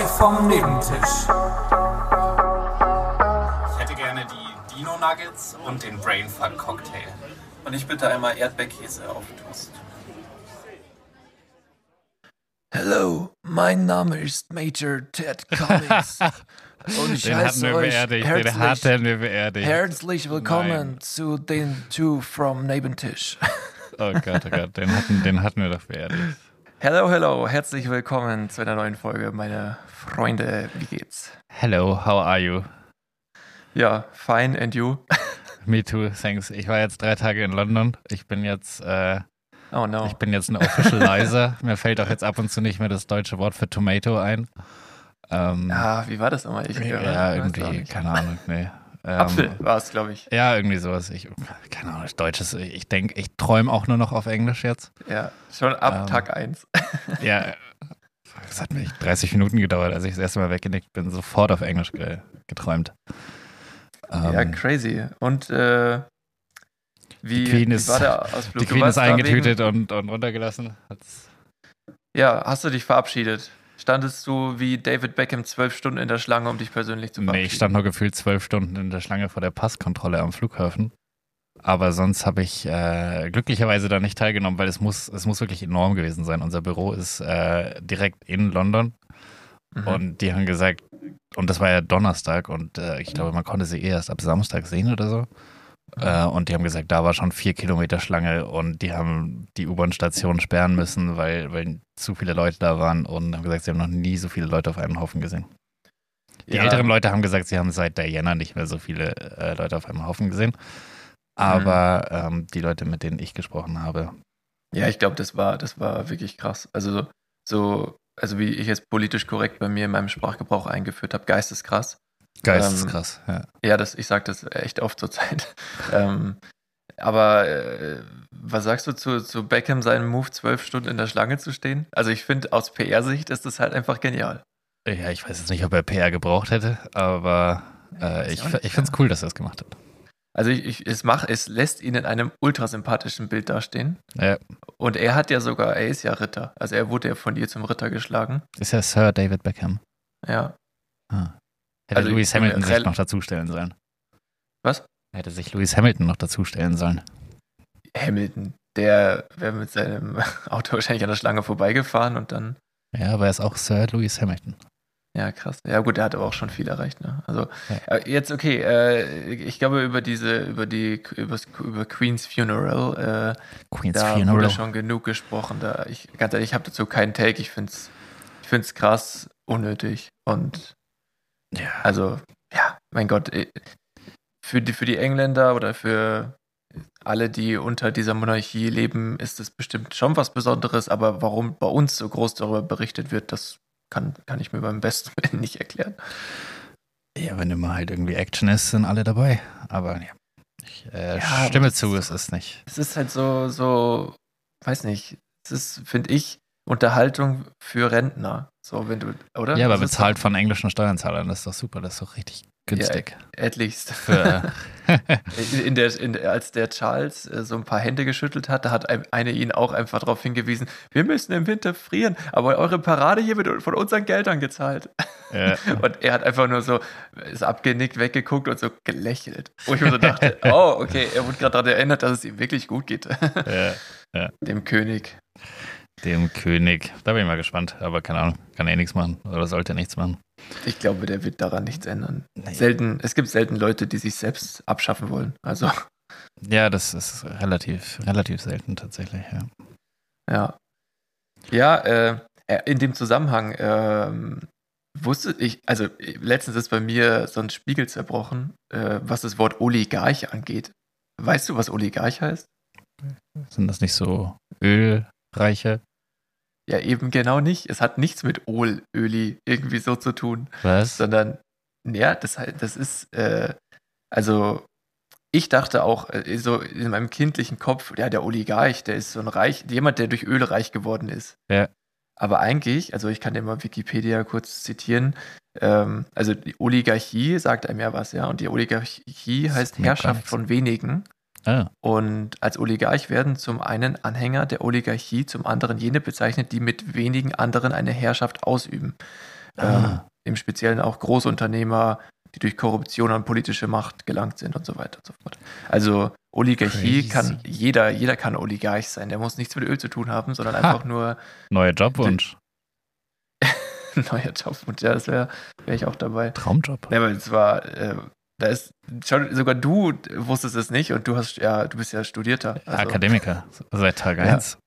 Live vom Nebentisch. Ich hätte gerne die Dino Nuggets und den Brainfuck Cocktail. Und ich bitte einmal Erdbeerkäse auf Toast. Hallo, mein Name ist Major Ted Cummings. Und ich Den hatten heiße wir euch beerdigt. Den herzlich, hatten wir beerdigt. herzlich willkommen Nein. zu den Two from Nebentisch. Oh Gott, oh Gott, den hatten, den hatten wir doch beerdigt. Hello, hello, herzlich willkommen zu einer neuen Folge, meine Freunde. Wie geht's? Hello, how are you? Ja, fine, and you? Me too, thanks. Ich war jetzt drei Tage in London. Ich bin jetzt, äh, Oh no. ich bin jetzt ein Officializer. Mir fällt auch jetzt ab und zu nicht mehr das deutsche Wort für Tomato ein. Ähm, Ah, wie war das nochmal? Ich, ja, irgendwie, keine Ahnung, nee. Ähm, Apfel war es, glaube ich. Ja, irgendwie sowas. Ich, keine Ahnung, Deutsches. Ich denke, ich träume auch nur noch auf Englisch jetzt. Ja, schon ab Ähm, Tag 1. Ja, es hat mir echt 30 Minuten gedauert, als ich das erste Mal weggenickt bin, sofort auf Englisch ge geträumt. ja, Ähm, crazy. Und äh, wie, Die Queen wie ist- war der Ausflug? die Queen ist wegen- eingetütet und, und runtergelassen. Hat's- Ja, hast du dich verabschiedet? Standest du wie David Beckham zwölf Stunden in der Schlange, um dich persönlich zu verabschieden? Nee, ich stand nur gefühlt zwölf Stunden in der Schlange vor der Passkontrolle am Flughafen. Aber sonst habe ich äh, glücklicherweise da nicht teilgenommen, weil es muss, es muss wirklich enorm gewesen sein. Unser Büro ist äh, direkt in London Mhm. und die haben gesagt, und das war ja Donnerstag und äh, ich glaube, man konnte sie eh erst ab Samstag sehen oder so. Äh, und die haben gesagt, da war schon vier Kilometer Schlange und die haben die U-Bahn-Station sperren müssen, weil, weil zu viele Leute da waren und haben gesagt, sie haben noch nie so viele Leute auf einen Haufen gesehen. Die Ja. älteren Leute haben gesagt, sie haben seit Diana nicht mehr so viele äh, Leute auf einem Haufen gesehen. Aber ähm, die Leute, mit denen ich gesprochen habe, Ja, ich glaube, das war, das war wirklich krass. Also so, also wie ich es politisch korrekt bei mir in meinem Sprachgebrauch eingeführt habe, geisteskrass. Geisteskrass. ja. Ja, das, ich sage das echt oft zur Zeit. ähm, aber äh, was sagst du zu, zu Beckham, seinem Move, zwölf Stunden in der Schlange zu stehen? Also ich finde, aus PR-Sicht ist das halt einfach genial. ja, ich weiß jetzt nicht, ob er PR gebraucht hätte, aber äh, ich, ich finde es cool, dass er es gemacht hat. Also ich, ich, es, mach, es lässt ihn in einem ultrasympathischen Bild dastehen. Ja, Und er hat ja sogar, er ist ja Ritter. Also er wurde ja von dir zum Ritter geschlagen. ist ja Sir David Beckham. Ja. Ah. Hätte Also Lewis Hamilton sich noch dazustellen sollen. Was? Hätte sich Lewis Hamilton noch dazustellen sollen. Hamilton, der wäre mit seinem Auto wahrscheinlich an der Schlange vorbeigefahren und dann, Ja, aber er ist auch Sir Lewis Hamilton. ja krass. Ja gut, der hat aber auch schon viel erreicht. Ne? Also Ja. äh, jetzt okay, äh, ich glaube über diese, über die, über, über Queen's Funeral, äh, Queen's da Funeral. wurde schon genug gesprochen. Da ich ganz ehrlich, ich habe dazu keinen Take. Ich finde es, ich find's krass unnötig und Ja. Also, ja, mein Gott, äh, für die, für die Engländer oder für alle, die unter dieser Monarchie leben, ist es bestimmt schon was Besonderes, aber warum bei uns so groß darüber berichtet wird, das kann, kann ich mir beim besten Willen nicht erklären. Ja, wenn immer halt irgendwie Action ist, sind alle dabei. Aber ja, ich äh, Ja, stimme zu, ist es ist nicht. Es ist halt so, so, weiß nicht, es ist, finde ich, Unterhaltung für Rentner. So, wenn du, oder? Ja, aber Das bezahlt von englischen Steuerzahlern, das ist doch super, das ist doch richtig günstig. doch Etlichst. Für, In, in der, in, als der Charles äh, so ein paar Hände geschüttelt hat, da hat ein- eine ihn auch einfach darauf hingewiesen, wir müssen im Winter frieren, aber eure Parade hier wird von unseren Geldern gezahlt. äh, Und er hat einfach nur so, ist abgenickt, weggeguckt und so gelächelt. Wo ich mir so dachte, oh, okay, er wurde gerade daran erinnert, dass es ihm wirklich gut geht. äh, Dem König. Dem König. Da bin ich mal gespannt, aber keine Ahnung, kann eh nichts machen oder sollte nichts machen. Ich glaube, der wird daran nichts ändern. Nee. Selten, es gibt selten Leute, die sich selbst abschaffen wollen. Also, Ja, das ist relativ, relativ selten tatsächlich, ja. Ja. Ja, äh, äh, in dem Zusammenhang ähm, wusste ich, also letztens ist bei mir so ein Spiegel zerbrochen, äh, was das Wort Oligarch angeht. Weißt du, was Oligarch heißt? Sind das nicht so ölreiche? Ja, eben genau nicht. Es hat nichts mit Ol, Öli irgendwie so zu tun, Was? sondern, ja, das, das ist, äh, also ich dachte auch, äh, so in meinem kindlichen Kopf, ja, der Oligarch, der ist so ein Reich, jemand, der durch Öl reich geworden ist. Ja. Aber eigentlich, also ich kann dir mal Wikipedia kurz zitieren, ähm, also die Oligarchie sagt einem ja was, ja, und die Oligarchie heißt Herrschaft von wenigen. Ah, Und als Oligarch werden zum einen Anhänger der Oligarchie, zum anderen jene bezeichnet, die mit wenigen anderen eine Herrschaft ausüben. Ähm, Ah. Im Speziellen auch Großunternehmer, die durch Korruption an politische Macht gelangt sind und so weiter und so fort. Also Oligarchie Crazy. kann jeder, jeder kann Oligarch sein. Der muss nichts mit Öl zu tun haben, sondern Ha. einfach nur Neuer Jobwunsch. neuer Job. Und ja, das wäre wär ich auch dabei. Traumjob. Ja, aber es war, äh, da ist schon, sogar du wusstest es nicht und du hast ja, du bist ja Studierter. Also, Akademiker. Seit Tag Ja. 1.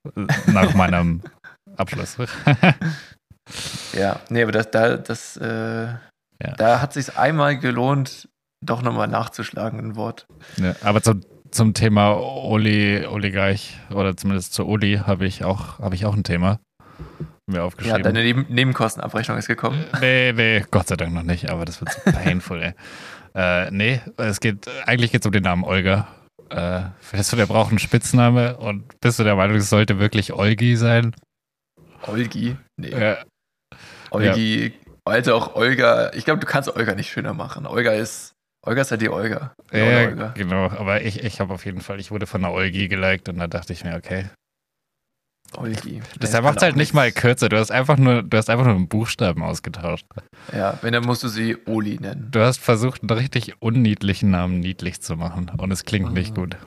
Nach meinem Abschluss. Ja, nee, aber das, da, das, äh, Ja. da hat sich einmal gelohnt, doch nochmal nachzuschlagen, ein Wort. Ja, aber zum, zum Thema Oli, Oligarch oder zumindest zu Oli habe ich auch habe ich auch ein Thema mir Ja, aufgeschrieben. deine Neben Nebenkostenabrechnung ist gekommen. nee, nee, Gott sei Dank noch nicht, aber das wird so painful, ey. Äh, nee, es geht, eigentlich geht es um den Namen Olga. Äh, findest du, der braucht einen Spitzname und bist du der Meinung, es sollte wirklich Olgi sein? Olgi. Nee. Ja, Olgi, also auch Olga. Ich glaube, du kannst Olga nicht schöner machen. Olga ist, Olga ist ja die Olga. Ja, Olga. genau, aber ich, ich habe auf jeden Fall, ich wurde von einer Olgi geliked und da dachte ich mir, okay. Olgi. Das macht halt nicht mal kürzer, du hast einfach nur, du hast einfach nur einen Buchstaben ausgetauscht. Ja, wenn, dann musst du sie Oli nennen. Du hast versucht, einen richtig unniedlichen Namen niedlich zu machen und es klingt nicht Mhm. gut.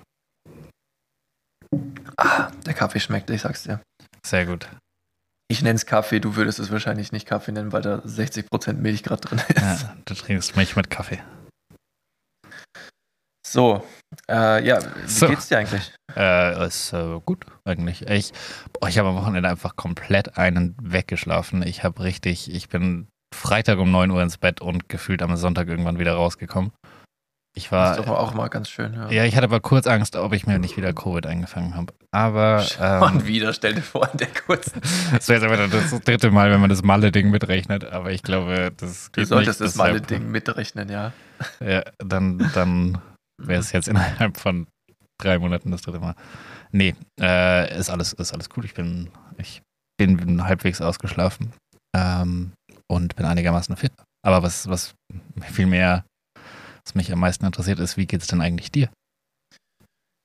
Ah, der Kaffee schmeckt, ich sag's dir. Sehr gut. Ich nenne es Kaffee, du würdest es wahrscheinlich nicht Kaffee nennen, weil da 60% Milch gerade drin ist. Ja, du trinkst Milch mit Kaffee. So, äh, ja, wie So. geht's dir eigentlich? Äh, ist äh, gut, eigentlich. Ich, boah, ich habe am Wochenende einfach komplett einen weggeschlafen. Ich habe richtig, ich bin Freitag um 9 Uhr ins Bett und gefühlt am Sonntag irgendwann wieder rausgekommen. Ich Das war, ist doch auch mal ganz schön. Ja. ja, ich hatte aber kurz Angst, ob ich mir nicht wieder Covid eingefangen habe. Aber Schon ähm, wieder, stell dir vor, der kurzen. das wäre jetzt aber das dritte Mal, wenn man das Malle-Ding mitrechnet. Aber ich glaube, das Du geht solltest nicht. das mal deshalb- Ding mitrechnen, ja. Ja, dann, dann wäre es jetzt innerhalb von drei Monaten das dritte Mal. Nee, äh, ist alles, ist alles cool. Ich bin, ich bin halbwegs ausgeschlafen ähm, und bin einigermaßen fit. Aber was, was viel mehr, was mich am meisten interessiert, ist, wie geht's denn eigentlich dir?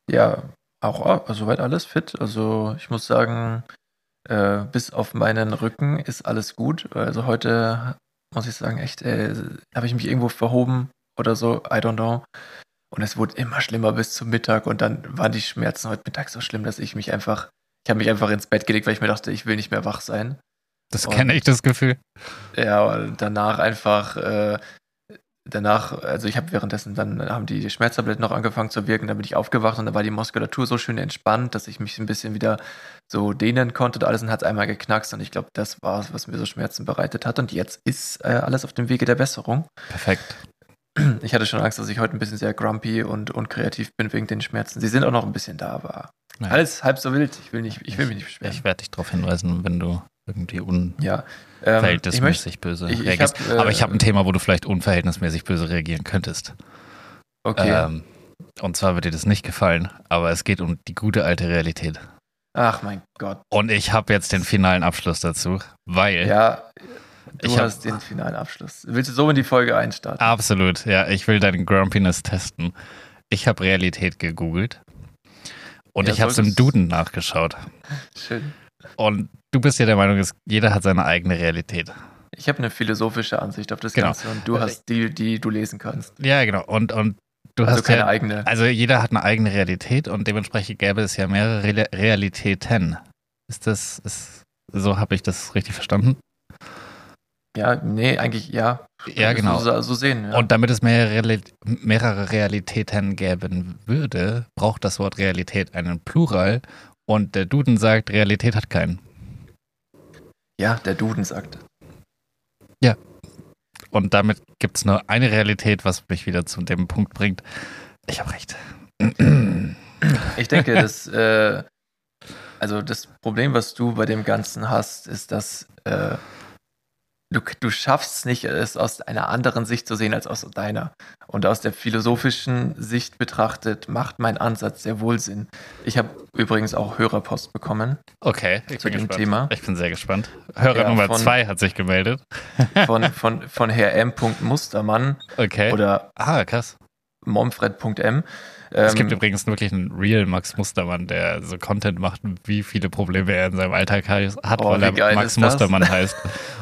Ja, auch äh, soweit alles fit. Also ich muss sagen, äh, bis auf meinen Rücken ist alles gut. Also heute muss ich sagen, echt, äh, habe ich mich irgendwo verhoben oder so, I don't know. Und es wurde immer schlimmer bis zum Mittag und dann waren die Schmerzen heute Mittag so schlimm, dass ich mich einfach, ich habe mich einfach ins Bett gelegt, weil ich mir dachte, ich will nicht mehr wach sein. Das kenne ich, das Gefühl. Ja, und danach einfach, äh, danach, also ich habe währenddessen, dann haben die Schmerztabletten noch angefangen zu wirken, dann bin ich aufgewacht und dann war die Muskulatur so schön entspannt, dass ich mich ein bisschen wieder so dehnen konnte und alles und hat es einmal geknackst und ich glaube, das war es, was mir so Schmerzen bereitet hat und jetzt ist äh, alles auf dem Wege der Besserung. Perfekt. Ich hatte schon Angst, dass ich heute ein bisschen sehr grumpy und unkreativ bin wegen den Schmerzen. Sie sind auch noch ein bisschen da, aber Ja. alles halb so wild. Ich will, nicht, ich will mich nicht beschweren. Ich werde dich darauf hinweisen, wenn du irgendwie ja, ähm, ich unverhältnismäßig böse ich- ich reagierst. hab, äh, Aber ich habe ein Thema, wo du vielleicht unverhältnismäßig böse reagieren könntest. okay. Ähm, und zwar wird dir das nicht gefallen, aber es geht um die gute alte Realität. Ach mein Gott. Und ich habe jetzt den finalen Abschluss dazu, weil Ja, du Ich hab- hast den finalen Abschluss. Willst du so in die Folge einstarten? absolut, ja, ich will deinen Grumpiness testen. Ich habe Realität gegoogelt und Ja, ich habe es im Duden nachgeschaut. Schön. Und du bist ja der Meinung, dass jeder hat seine eigene Realität. Ich habe eine philosophische Ansicht auf das Genau. Ganze und du hast die, die du lesen kannst. Ja, genau. Und, und du Also hast keine ja, eigene. Also jeder hat eine eigene Realität und dementsprechend gäbe es ja mehrere Re Realitäten. Ist das, ist, so habe ich das richtig verstanden? Ja, nee, eigentlich ja. Ja, genau. So, so sehen. Ja. Und damit es mehrere, mehrere Realitäten geben würde, braucht das Wort Realität einen Plural und der Duden sagt, Realität hat keinen. ja, der Duden sagt. Und damit gibt es nur eine Realität, was mich wieder zu dem Punkt bringt. Ich habe recht. Ich denke, dass, äh, also das Problem, was du bei dem Ganzen hast, ist, dass äh, du, du schaffst es nicht, es aus einer anderen Sicht zu sehen als aus deiner. Und aus der philosophischen Sicht betrachtet, macht mein Ansatz sehr wohl Sinn. Ich habe übrigens auch Hörerpost bekommen Okay, ich zu bin dem gespannt. Thema Ich bin sehr gespannt. Hörer Ja, Nummer von- zwei hat sich gemeldet. von, von, von Herr M. Mustermann Okay. oder ah, krass. momfred.m. Es gibt Ähm, übrigens wirklich einen Real Max Mustermann, der so Content macht, wie viele Probleme er in seinem Alltag hat, Oh, weil er Max? Mustermann heißt.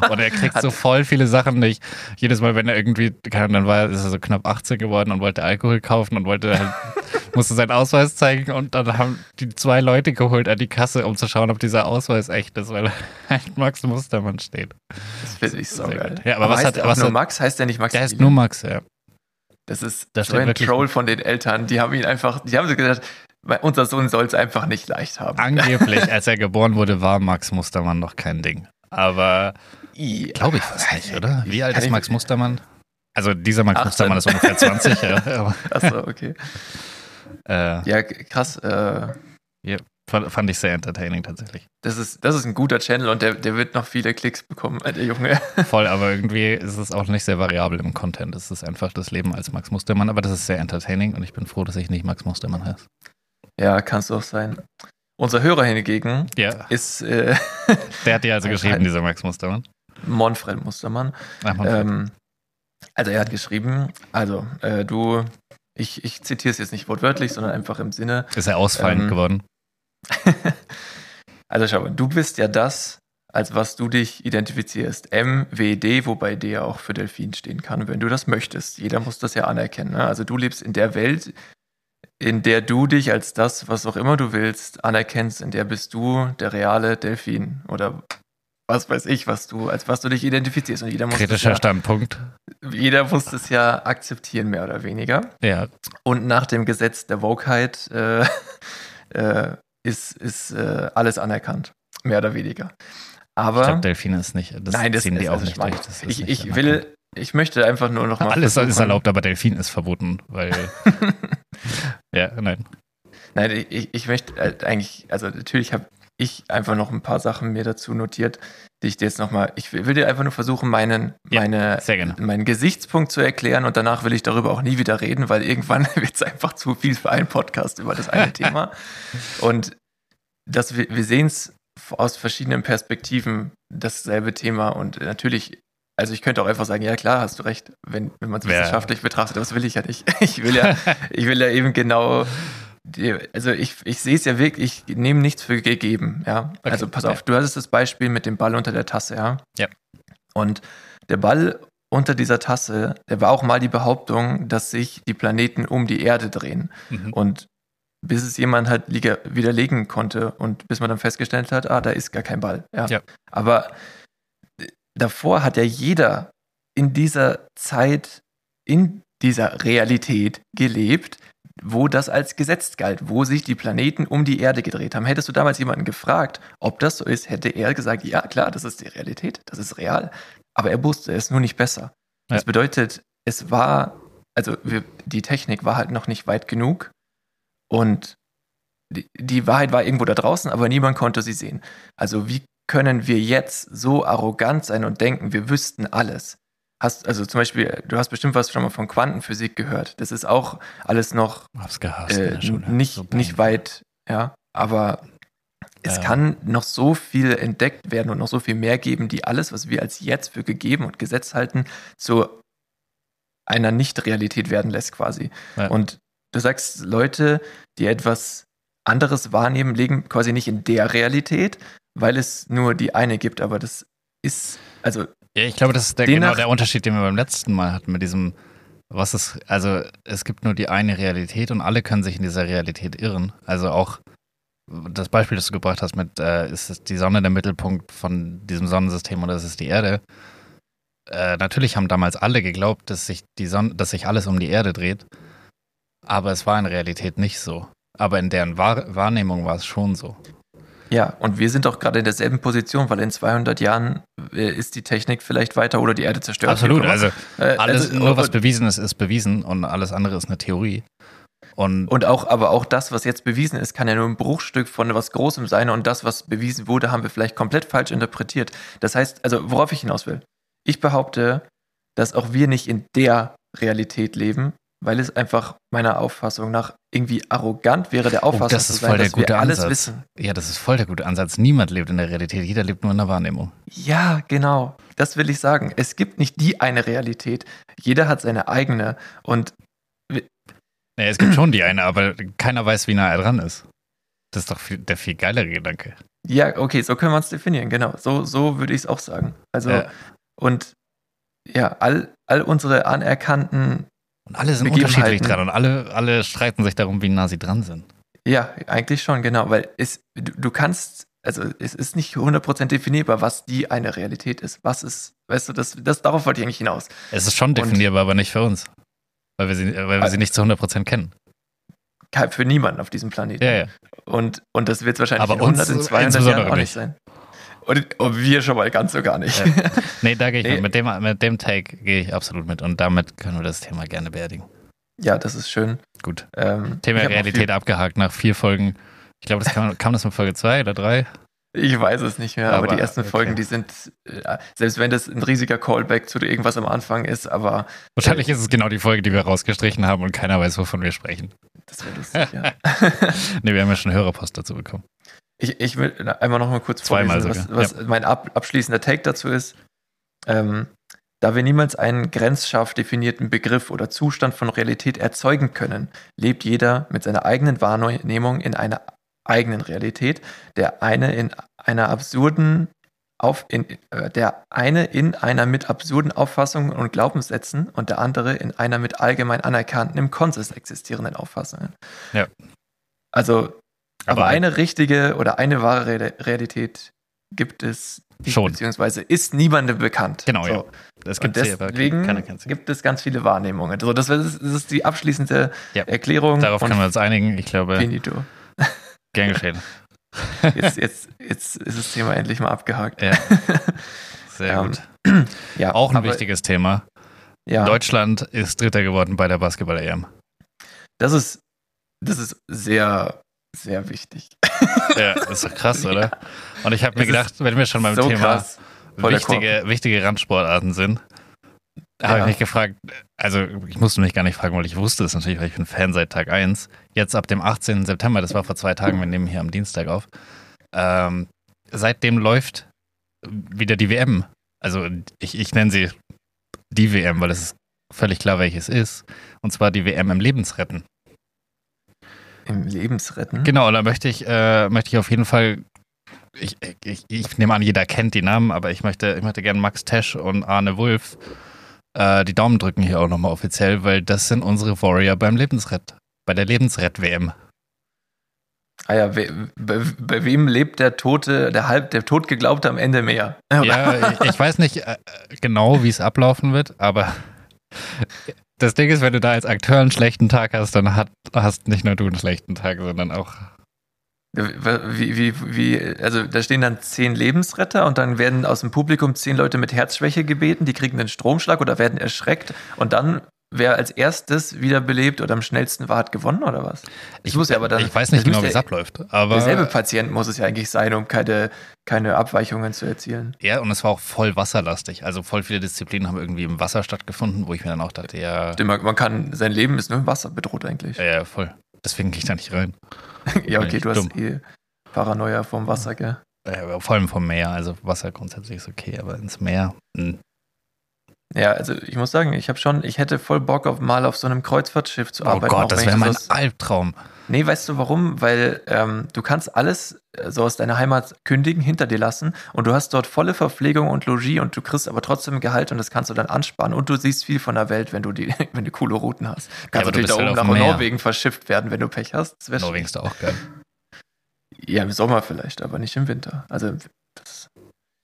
Und er kriegt so voll viele Sachen nicht. Jedes Mal, wenn er irgendwie, Ahnung, dann war er, ist er so knapp 18 geworden und wollte Alkohol kaufen und wollte halt, musste seinen Ausweis zeigen und dann haben die zwei Leute geholt an die Kasse, um zu schauen, ob dieser Ausweis echt ist, weil halt Max Mustermann steht. das finde ich so geil. Ja, aber was heißt hat- was nur Max? Heißt der nicht Max? Der heißt nur Max, ja. Das ist Da so ein Troll von den Eltern. Die haben ihn einfach, die haben so gesagt, unser Sohn soll es einfach nicht leicht haben. Angeblich, als er geboren wurde, war Max Mustermann noch kein Ding. Aber I- Glaube ich fast nicht, oder? Wie alt ist Max Mustermann? Also dieser Max 18. Mustermann ist ungefähr 20, ja. Aber, Achso, okay. äh, Ja, krass. Äh, fand, fand ich sehr entertaining tatsächlich. das, ist, das ist ein guter Channel und der, der wird noch viele Klicks bekommen, der Junge. Voll, aber irgendwie ist es auch nicht sehr variabel im Content. Es ist einfach das Leben als Max Mustermann, aber das ist sehr entertaining und ich bin froh, dass ich nicht Max Mustermann heiße. Ja, kann es auch sein. Unser Hörer hingegen Ja, ist äh, der hat dir also geschrieben, dieser Max Mustermann. Monfred Mustermann. Ach, man, Ähm, also er hat geschrieben, also äh, du, ich, ich zitiere es jetzt nicht wortwörtlich, sondern einfach im Sinne, ist er ausfallend ähm, geworden? also schau mal, du bist ja das, als was du dich identifizierst. MWD, wobei D ja auch für Delfin stehen kann, wenn du das möchtest. Jeder muss das ja anerkennen. Ne? Also du lebst in der Welt, in der du dich als das, was auch immer du willst, anerkennst, in der bist du der reale Delfin oder was weiß ich, was du, als was du dich identifizierst. Und jeder muss, Kritischer ja, Standpunkt. jeder muss das ja akzeptieren, mehr oder weniger. Ja, Und nach dem Gesetz der Wokeheit äh, äh, ist, ist äh, alles anerkannt, mehr oder weniger. Aber ich glaube, Delfine ist nicht. Das nein, das die ist auch also nicht durch. Ist ich, nicht ich will, ich möchte einfach nur noch mal Alles ist versuchen- erlaubt, aber Delfin ist verboten, weil. ja, nein. Nein, ich, ich möchte halt eigentlich, also natürlich habe ich einfach noch ein paar Sachen mir dazu notiert, die ich dir jetzt nochmal, ich will, dir einfach nur versuchen, meinen, Ja, meine, meinen Gesichtspunkt zu erklären und danach will ich darüber auch nie wieder reden, weil irgendwann wird es einfach zu viel für einen Podcast über das eine Thema. Und das, wir, wir sehen es aus verschiedenen Perspektiven dasselbe Thema und natürlich, also ich könnte auch einfach sagen, ja klar, hast du recht, wenn, wenn man es Ja. wissenschaftlich betrachtet, das will ich ja nicht. Ich will ja, ich will ja eben genau, also ich, ich sehe es ja wirklich, ich nehme nichts für gegeben, ja. Okay, Also pass auf, du hattest das Beispiel mit dem Ball unter der Tasse, ja. Ja. Und der Ball unter dieser Tasse, der war auch mal die Behauptung, dass sich die Planeten um die Erde drehen. Mhm. Und bis es jemand halt widerlegen konnte und bis man dann festgestellt hat, ah, da ist gar kein Ball. Ja. Ja. Aber äh, davor hat ja jeder in dieser Zeit, in dieser Realität gelebt, wo das als Gesetz galt, wo sich die Planeten um die Erde gedreht haben. Hättest du damals jemanden gefragt, ob das so ist, hätte er gesagt, ja klar, das ist die Realität, das ist real. Aber er wusste es nur nicht besser. Das Ja. bedeutet, es war, also wir, die Technik war halt noch nicht weit genug und die, die Wahrheit war irgendwo da draußen, aber niemand konnte sie sehen. Also wie können wir jetzt so arrogant sein und denken, wir wüssten alles? Hast, also zum Beispiel, du hast bestimmt was schon mal von Quantenphysik gehört. Das ist auch alles noch äh, nicht, So nicht weit, ja, aber es Ja. kann noch so viel entdeckt werden und noch so viel mehr geben, die alles, was wir als jetzt für gegeben und Gesetz halten, zu einer Nicht-Realität werden lässt quasi. Ja. Und du sagst, Leute, die etwas anderes wahrnehmen, leben quasi nicht in der Realität, weil es nur die eine gibt, aber das ist, also Ja, ich glaube, das ist der, genau der Unterschied, den wir beim letzten Mal hatten mit diesem, was ist, also es gibt nur die eine Realität und alle können sich in dieser Realität irren. Also auch das Beispiel, das du gebracht hast mit, äh, ist es die Sonne der Mittelpunkt von diesem Sonnensystem oder ist es die Erde? Äh, natürlich haben damals alle geglaubt, dass sich die Sonne, dass sich alles um die Erde dreht, aber es war in Realität nicht so. Aber in deren Wahr Wahrnehmung war es schon so. Ja, und wir sind auch gerade in derselben Position, weil in 200 Jahren äh, ist die Technik vielleicht weiter oder die Erde zerstört. Absolut, also. Äh, alles, also, nur was und, bewiesen ist, ist bewiesen und alles andere ist eine Theorie. Und und auch, aber auch das, was jetzt bewiesen ist, kann ja nur ein Bruchstück von was Großem sein und das, was bewiesen wurde, haben wir vielleicht komplett falsch interpretiert. Das heißt, also worauf ich hinaus will, ich behaupte, dass auch wir nicht in der Realität leben, weil es einfach meiner Auffassung nach irgendwie arrogant wäre, der Auffassung Oh, das zu ist sein, voll der dass wir gute alles Ansatz. wissen. Ja, das ist voll der gute Ansatz. Niemand lebt in der Realität, jeder lebt nur in der Wahrnehmung. Ja, genau. Das will ich sagen. Es gibt nicht die eine Realität. Jeder hat seine eigene. Und wir- Naja, es gibt schon die eine, aber keiner weiß, wie nah er dran ist. Das ist doch viel, der viel geilere Gedanke. Ja, okay, so können wir es definieren, genau. So, so würde ich es auch sagen. Also, Ja. und ja, all, all unsere anerkannten, Und alle sind unterschiedlich dran und alle, alle streiten sich darum, wie nah sie dran sind. ja, eigentlich schon, genau, weil es, du, du kannst, also es ist nicht 100% definierbar, was die eine Realität ist. Was ist, weißt du, das, das darauf wollte ich eigentlich hinaus. Es ist schon definierbar, aber nicht für uns. Weil wir sie, weil wir sie nicht zu 100% kennen. Kein- Für niemanden auf diesem Planeten. Ja, ja. Und, und das wird es wahrscheinlich Aber in 100, in uns 200 insbesondere Jahren auch nicht nicht. sein. Und, und wir schon mal ganz so gar nicht. Ja. Nee, da gehe ich Nee. mit. Mit dem, mit dem Take gehe ich absolut mit. Und damit können wir das Thema gerne beerdigen. Ja, das ist schön. Gut. Ähm, Thema Realität abgehakt nach vier Folgen. Ich glaube, das kam, kam das mit Folge zwei oder drei? Viel, ich weiß es nicht mehr, aber, Aber, die ersten okay. Folgen, die sind, äh, selbst wenn das ein riesiger Callback zu irgendwas am Anfang ist, aber Wahrscheinlich ist es genau die Folge, die wir rausgestrichen haben und keiner weiß, wovon wir sprechen. das wäre lustig, ja. Nee, wir haben ja schon Hörerpost dazu bekommen. Ich, ich will einmal noch mal kurz Zweimal vorlesen, sogar, was, was mein ab, abschließender Take dazu ist. Ähm, da wir niemals einen grenzscharf definierten Begriff oder Zustand von Realität erzeugen können, lebt jeder mit seiner eigenen Wahrnehmung in einer eigenen Realität, der eine in einer absurden auf in, äh, der eine in einer mit absurden Auffassungen und Glaubenssätzen und der andere in einer mit allgemein anerkannten im Konsens existierenden Auffassungen. Ja. Also aber, Aber- eine richtige oder eine wahre Re Realität gibt es nicht, Schon. beziehungsweise ist niemandem bekannt. Genau, so. ja. Das Und gibt es aber deswegen sie. gibt es ganz viele Wahrnehmungen. So, das, ist, das ist die abschließende Ja. Erklärung. Darauf und können wir uns einigen. Ich glaube, Finito. gern geschehen. Jetzt, jetzt, jetzt ist das Thema endlich mal abgehakt. Ja. Sehr Ähm, gut. Ja, Auch ein aber- wichtiges Thema. Ja, Deutschland ist Dritter geworden bei der Basketball-EM. das ist, das ist sehr, sehr wichtig. Ja, das ist doch krass, oder? Und ich habe mir gedacht, wenn wir schon beim so Thema wichtige, wichtige Randsportarten sind, habe Ja. ich mich gefragt, also ich musste mich gar nicht fragen, weil ich wusste es natürlich, weil ich bin Fan seit Tag 1. Jetzt ab dem 18. September, das war vor zwei Tagen, wir nehmen hier am Dienstag auf, ähm, seitdem läuft wieder die WM. Also ich, ich nenne sie die WM, weil es ist völlig klar, welches ist. Und zwar die WM im Lebensretten. Im Lebensretten. Genau, da möchte ich, äh, möchte ich auf jeden Fall, ich, ich, ich nehme an, jeder kennt die Namen, aber ich möchte, ich möchte gerne Max Tesch und Arne Wulff äh, die Daumen drücken hier auch nochmal offiziell, weil das sind unsere Warrior beim Lebensrett, bei der Lebensrett-WM. Ah ja, we, bei, bei wem lebt der Tote, der halb, der Totgeglaubte am Ende mehr? Ja, ich, ich weiß nicht äh, genau, wie es ablaufen wird, aber das Ding ist, wenn du da als Akteur einen schlechten Tag hast, dann hat, hast nicht nur du einen schlechten Tag, sondern auch Wie, wie, wie, also da stehen dann zehn Lebensretter und dann werden aus dem Publikum zehn Leute mit Herzschwäche gebeten, die kriegen einen Stromschlag oder werden erschreckt und dann wer als erstes wiederbelebt oder am schnellsten war, hat gewonnen oder was? Das muss ja aber dann. ich weiß nicht genau, wie es ja- abläuft, aber Derselbe Patient muss es ja eigentlich sein, um keine, keine Abweichungen zu erzielen. Ja, und es war auch voll wasserlastig. Also voll viele Disziplinen haben irgendwie im Wasser stattgefunden, wo ich mir dann auch dachte, ja, Stimmt, Man man kann, sein Leben ist nur im Wasser bedroht eigentlich. ja, ja voll. Deswegen gehe ich da nicht rein. ja, okay, ich du hast dumm. eh Paranoia vom Wasser, gell? Aber vor allem vom Meer. Also Wasser grundsätzlich ist okay, aber ins Meer. hm. Ja, also ich muss sagen, ich habe schon, ich hätte voll Bock auf mal auf so einem Kreuzfahrtschiff zu Oh arbeiten. auch Gott, das wäre mein so- Albtraum. Nee, weißt du warum? Weil ähm, du kannst alles äh, so aus deiner Heimat kündigen, hinter dir lassen und du hast dort volle Verpflegung und Logis und du kriegst aber trotzdem Gehalt und das kannst du dann ansparen und du siehst viel von der Welt, wenn du die, wenn du coole Routen hast. Du kannst du natürlich da halt oben auf nach Meer. Norwegen verschifft werden, wenn du Pech hast. Norwegen ist da auch geil. Ja, im Sommer vielleicht, aber nicht im Winter. Also das.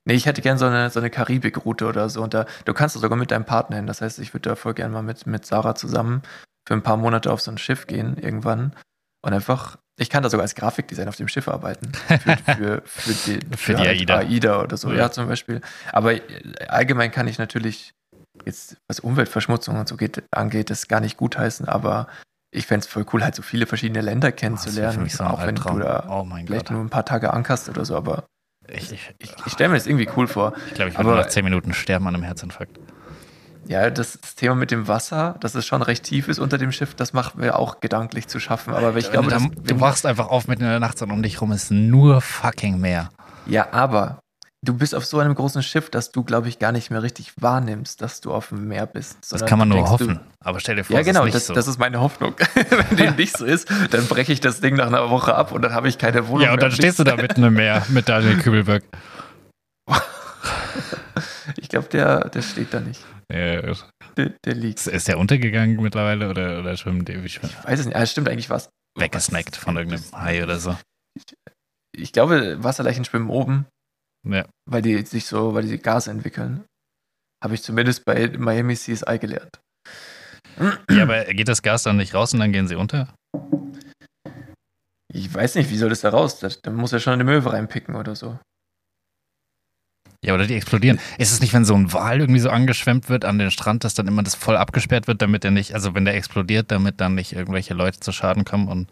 Nee, ich hätte gern so eine, so eine Karibikroute oder so. Und da, du kannst da sogar mit deinem Partner hin. Das heißt, ich würde da voll gern mal mit, mit Sarah zusammen für ein paar Monate auf so ein Schiff gehen irgendwann. Und einfach, ich kann da sogar als Grafikdesigner auf dem Schiff arbeiten. Für, für, für die, Für die halt AIDA. AIDA oder so, Ja. ja, zum Beispiel. Aber äh, allgemein kann ich natürlich jetzt, was Umweltverschmutzung und so geht, angeht, das gar nicht gutheißen. Aber ich fände es voll cool, halt so viele verschiedene Länder Oh, das kennenzulernen. für mich so ein auch wenn du Albtraum. da Oh vielleicht Gott. nur ein paar Tage ankerst oder so, aber Ich, ich, ich, ich stelle mir das irgendwie cool vor. ich glaube, ich würde nach 10 Minuten sterben an einem Herzinfarkt. Ja, das, das Thema mit dem Wasser, dass es schon recht tief ist unter dem Schiff, das macht mir auch gedanklich zu schaffen. Aber ich glaube, du, das, du wachst einfach auf mitten in der Nacht und um dich rum ist nur fucking Meer. ja, aber du bist auf so einem großen Schiff, dass du, glaube ich, gar nicht mehr richtig wahrnimmst, dass du auf dem Meer bist. Das kann man nur denkst, hoffen. Du, Aber stell dir vor, ja, genau, das, so. das ist meine Hoffnung. Wenn dem nicht so ist, dann breche ich das Ding nach einer Woche ab und dann habe ich keine Wohnung ja, und mehr dann stehst du da mitten im Meer mit Daniel Kübelberg. Ich glaube, der, der steht da nicht. Äh, Der, der liegt. Ist ist der untergegangen mittlerweile oder, oder schwimmt der? Ich weiß es nicht. Ah, stimmt eigentlich was. Weggesnackt von irgendeinem Hai oder so. Ich glaube, Wasserleichen schwimmen oben, Ja. weil die sich so, weil die Gase entwickeln. Habe ich zumindest bei Miami CSI gelernt. ja, aber geht das Gas dann nicht raus und dann gehen sie unter? Ich weiß nicht, wie soll das da raus? Da, da muss ja schon eine Möwe reinpicken oder so. Ja, oder die explodieren. Ist es nicht, wenn so ein Wal irgendwie so angeschwemmt wird an den Strand, dass dann immer das voll abgesperrt wird, damit er nicht, also wenn der explodiert, damit dann nicht irgendwelche Leute zu Schaden kommen und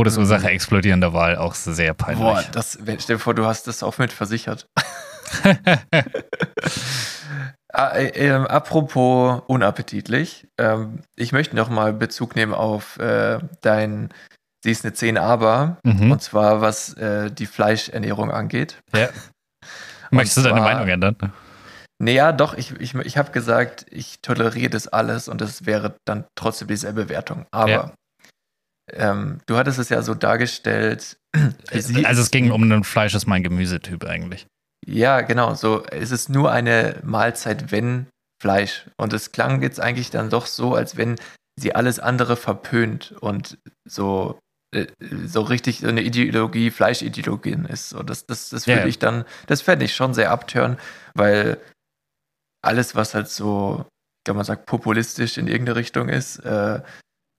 Todesursache Mhm. explodierender Wal auch sehr peinlich. Boah, das, stell dir vor, du hast das auch mit versichert. Ah, äh, ähm, apropos unappetitlich, ähm, ich möchte noch mal Bezug nehmen auf äh, dein, sie ist eine 10 aber, mhm. und zwar was äh, die Fleischernährung angeht. Ja. Möchtest du deine zwar- Meinung ändern? Naja, doch, ich, ich, ich habe gesagt, ich toleriere das alles und das wäre dann trotzdem dieselbe Wertung. Aber Ja. Ähm, du hattest es ja so dargestellt. also es ging um einen Fleisch ist mein Gemüsetyp eigentlich. Ja, genau. So, es ist nur eine Mahlzeit, wenn Fleisch. Und es klang jetzt eigentlich dann doch so, als wenn sie alles andere verpönt und so, äh, so richtig so eine Ideologie, Fleischideologin ist. So, das, das, das würde ja. ich dann, das fände ich schon sehr abtören, weil alles, was halt so, kann man sagen, populistisch in irgendeine Richtung ist, äh,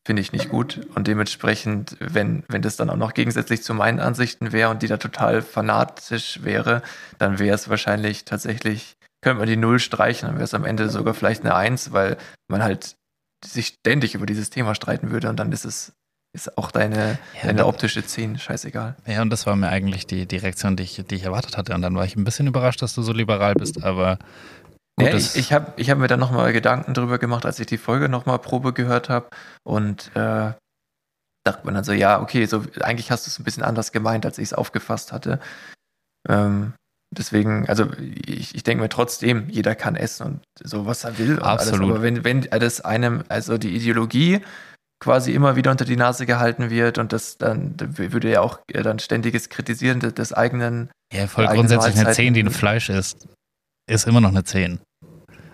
finde ich nicht gut. Und dementsprechend, wenn, wenn das dann auch noch gegensätzlich zu meinen Ansichten wäre und die da total fanatisch wäre, dann wäre es wahrscheinlich tatsächlich, könnte man die Null streichen, dann wäre es am Ende sogar vielleicht eine Eins, weil man halt sich ständig über dieses Thema streiten würde und dann ist es ist auch deine, Ja, deine optische 10 scheißegal. Ja, und das war mir eigentlich die, die Reaktion, die ich, die ich erwartet hatte. Und dann war ich ein bisschen überrascht, dass du so liberal bist, aber Ja, ich ich habe ich hab mir dann nochmal Gedanken drüber gemacht, als ich die Folge nochmal Probe gehört habe und äh, dachte mir dann so, ja, okay, so eigentlich hast du es ein bisschen anders gemeint, als ich es aufgefasst hatte. Ähm, deswegen, also ich, ich denke mir trotzdem, jeder kann essen und so, was er will. Absolut. Alles. Aber wenn, wenn das einem, also die Ideologie quasi immer wieder unter die Nase gehalten wird und das dann da würde ja auch äh, dann ständiges Kritisieren des, eigenen Ja, voll grundsätzlich eine Mahlzeiten. 10, die ein Fleisch ist, ist immer noch eine 10.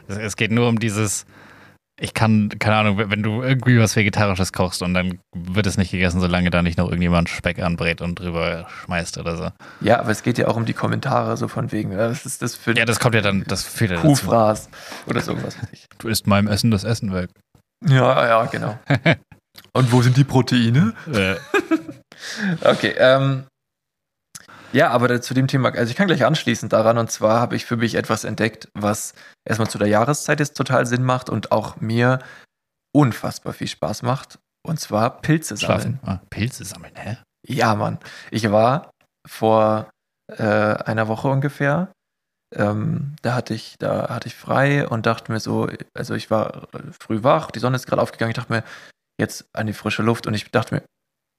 Es, es geht nur um dieses, ich kann, keine Ahnung, wenn du irgendwie was Vegetarisches kochst und dann wird es nicht gegessen, solange da nicht noch irgendjemand Speck anbrät und drüber schmeißt oder so. Ja, aber es geht ja auch um die Kommentare, so von wegen, ja, was ist das für Ja, das kommt ja dann, das führt ja. Kuhfraß oder so irgendwas. Du isst meinem Essen das Essen weg. Ja, ja, genau. Und wo sind die Proteine? Äh, Okay, ähm, ja, aber zu dem Thema, also ich kann gleich anschließen daran, und zwar habe ich für mich etwas entdeckt, was erstmal zu der Jahreszeit jetzt total Sinn macht und auch mir unfassbar viel Spaß macht, und zwar Pilze sammeln. Ah, Pilze sammeln, hä? Ja, Mann. Ich war vor äh, einer Woche ungefähr. Ähm, da hatte ich, da hatte ich frei und dachte mir so, also ich war früh wach, die Sonne ist gerade aufgegangen, ich dachte mir, jetzt an die frische Luft und ich dachte mir,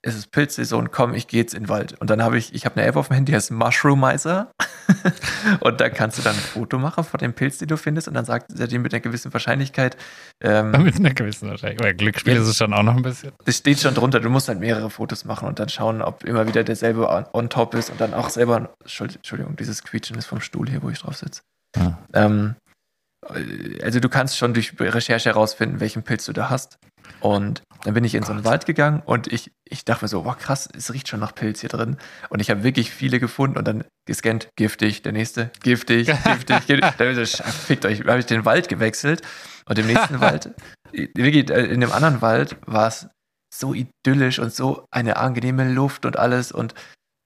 es ist Pilzsaison, komm, ich gehe jetzt in den Wald. Und dann habe ich, ich habe eine App auf dem Handy, die heißt Mushroomizer. und da kannst du dann ein Foto machen von dem Pilz, den du findest, und dann sagt er dir mit einer gewissen Wahrscheinlichkeit, ähm, Mit einer gewissen Wahrscheinlichkeit. Oder Glücksspiel Ja. ist es schon auch noch ein bisschen. das steht schon drunter, du musst halt mehrere Fotos machen und dann schauen, ob immer wieder derselbe on, on top ist und dann auch selber, Entschuld- Entschuldigung, dieses Quietschen ist vom Stuhl hier, wo ich drauf sitze. Ah. Ähm, also du kannst schon durch Recherche herausfinden, welchen Pilz du da hast. Und dann bin ich in so einen Wald gegangen und ich, ich dachte mir so, wow, krass, es riecht schon nach Pilz hier drin. Und ich habe wirklich viele gefunden und dann gescannt, giftig, der nächste, giftig, giftig, giftig. Dann ich so, fickt euch, habe ich den Wald gewechselt und im nächsten Wald, wirklich, äh, in dem anderen Wald war es so idyllisch und so eine angenehme Luft und alles und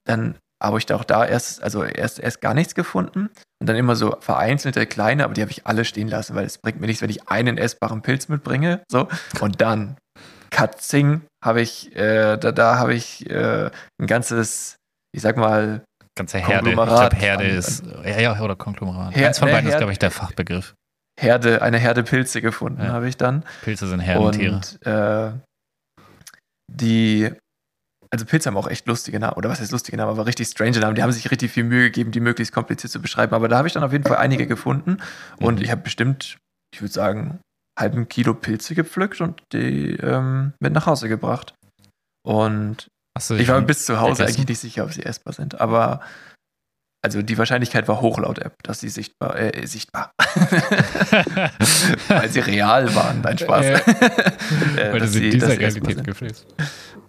dann habe ich da auch da erst, also erst, erst gar nichts gefunden und dann immer so vereinzelte kleine, aber die habe ich alle stehen lassen, weil es bringt mir nichts, wenn ich einen essbaren Pilz mitbringe, so und dann Katzing habe ich, äh, da, da habe ich äh, ein ganzes, ich sag mal, Ganze Herde. Ich glaube, Herde an- ist. Ja, ja, oder Konglomerat. Her- Eins von ne, beiden ist, Herde- glaube ich, der Fachbegriff. Herde, eine Herde Pilze gefunden, Ja. habe ich dann. Pilze sind Herdentiere. Und äh, die, also Pilze haben auch echt lustige Namen, oder was heißt lustige Namen, aber richtig strange Namen. Die haben sich richtig viel Mühe gegeben, die möglichst kompliziert zu beschreiben. Aber da habe ich dann auf jeden Fall einige gefunden. Und Mhm. ich habe bestimmt, ich würde sagen, halben Kilo Pilze gepflückt und die ähm, mit nach Hause gebracht. Und Hast du ich war schon bis zu Hause eigentlich nicht sicher, ob sie essbar sind. Aber also die Wahrscheinlichkeit war hoch laut App, dass sie sichtbar, äh, sichtbar, weil sie real waren. Nein, Spaß. Ja. Äh, Weil du dass sie in dieser Realität gefräst.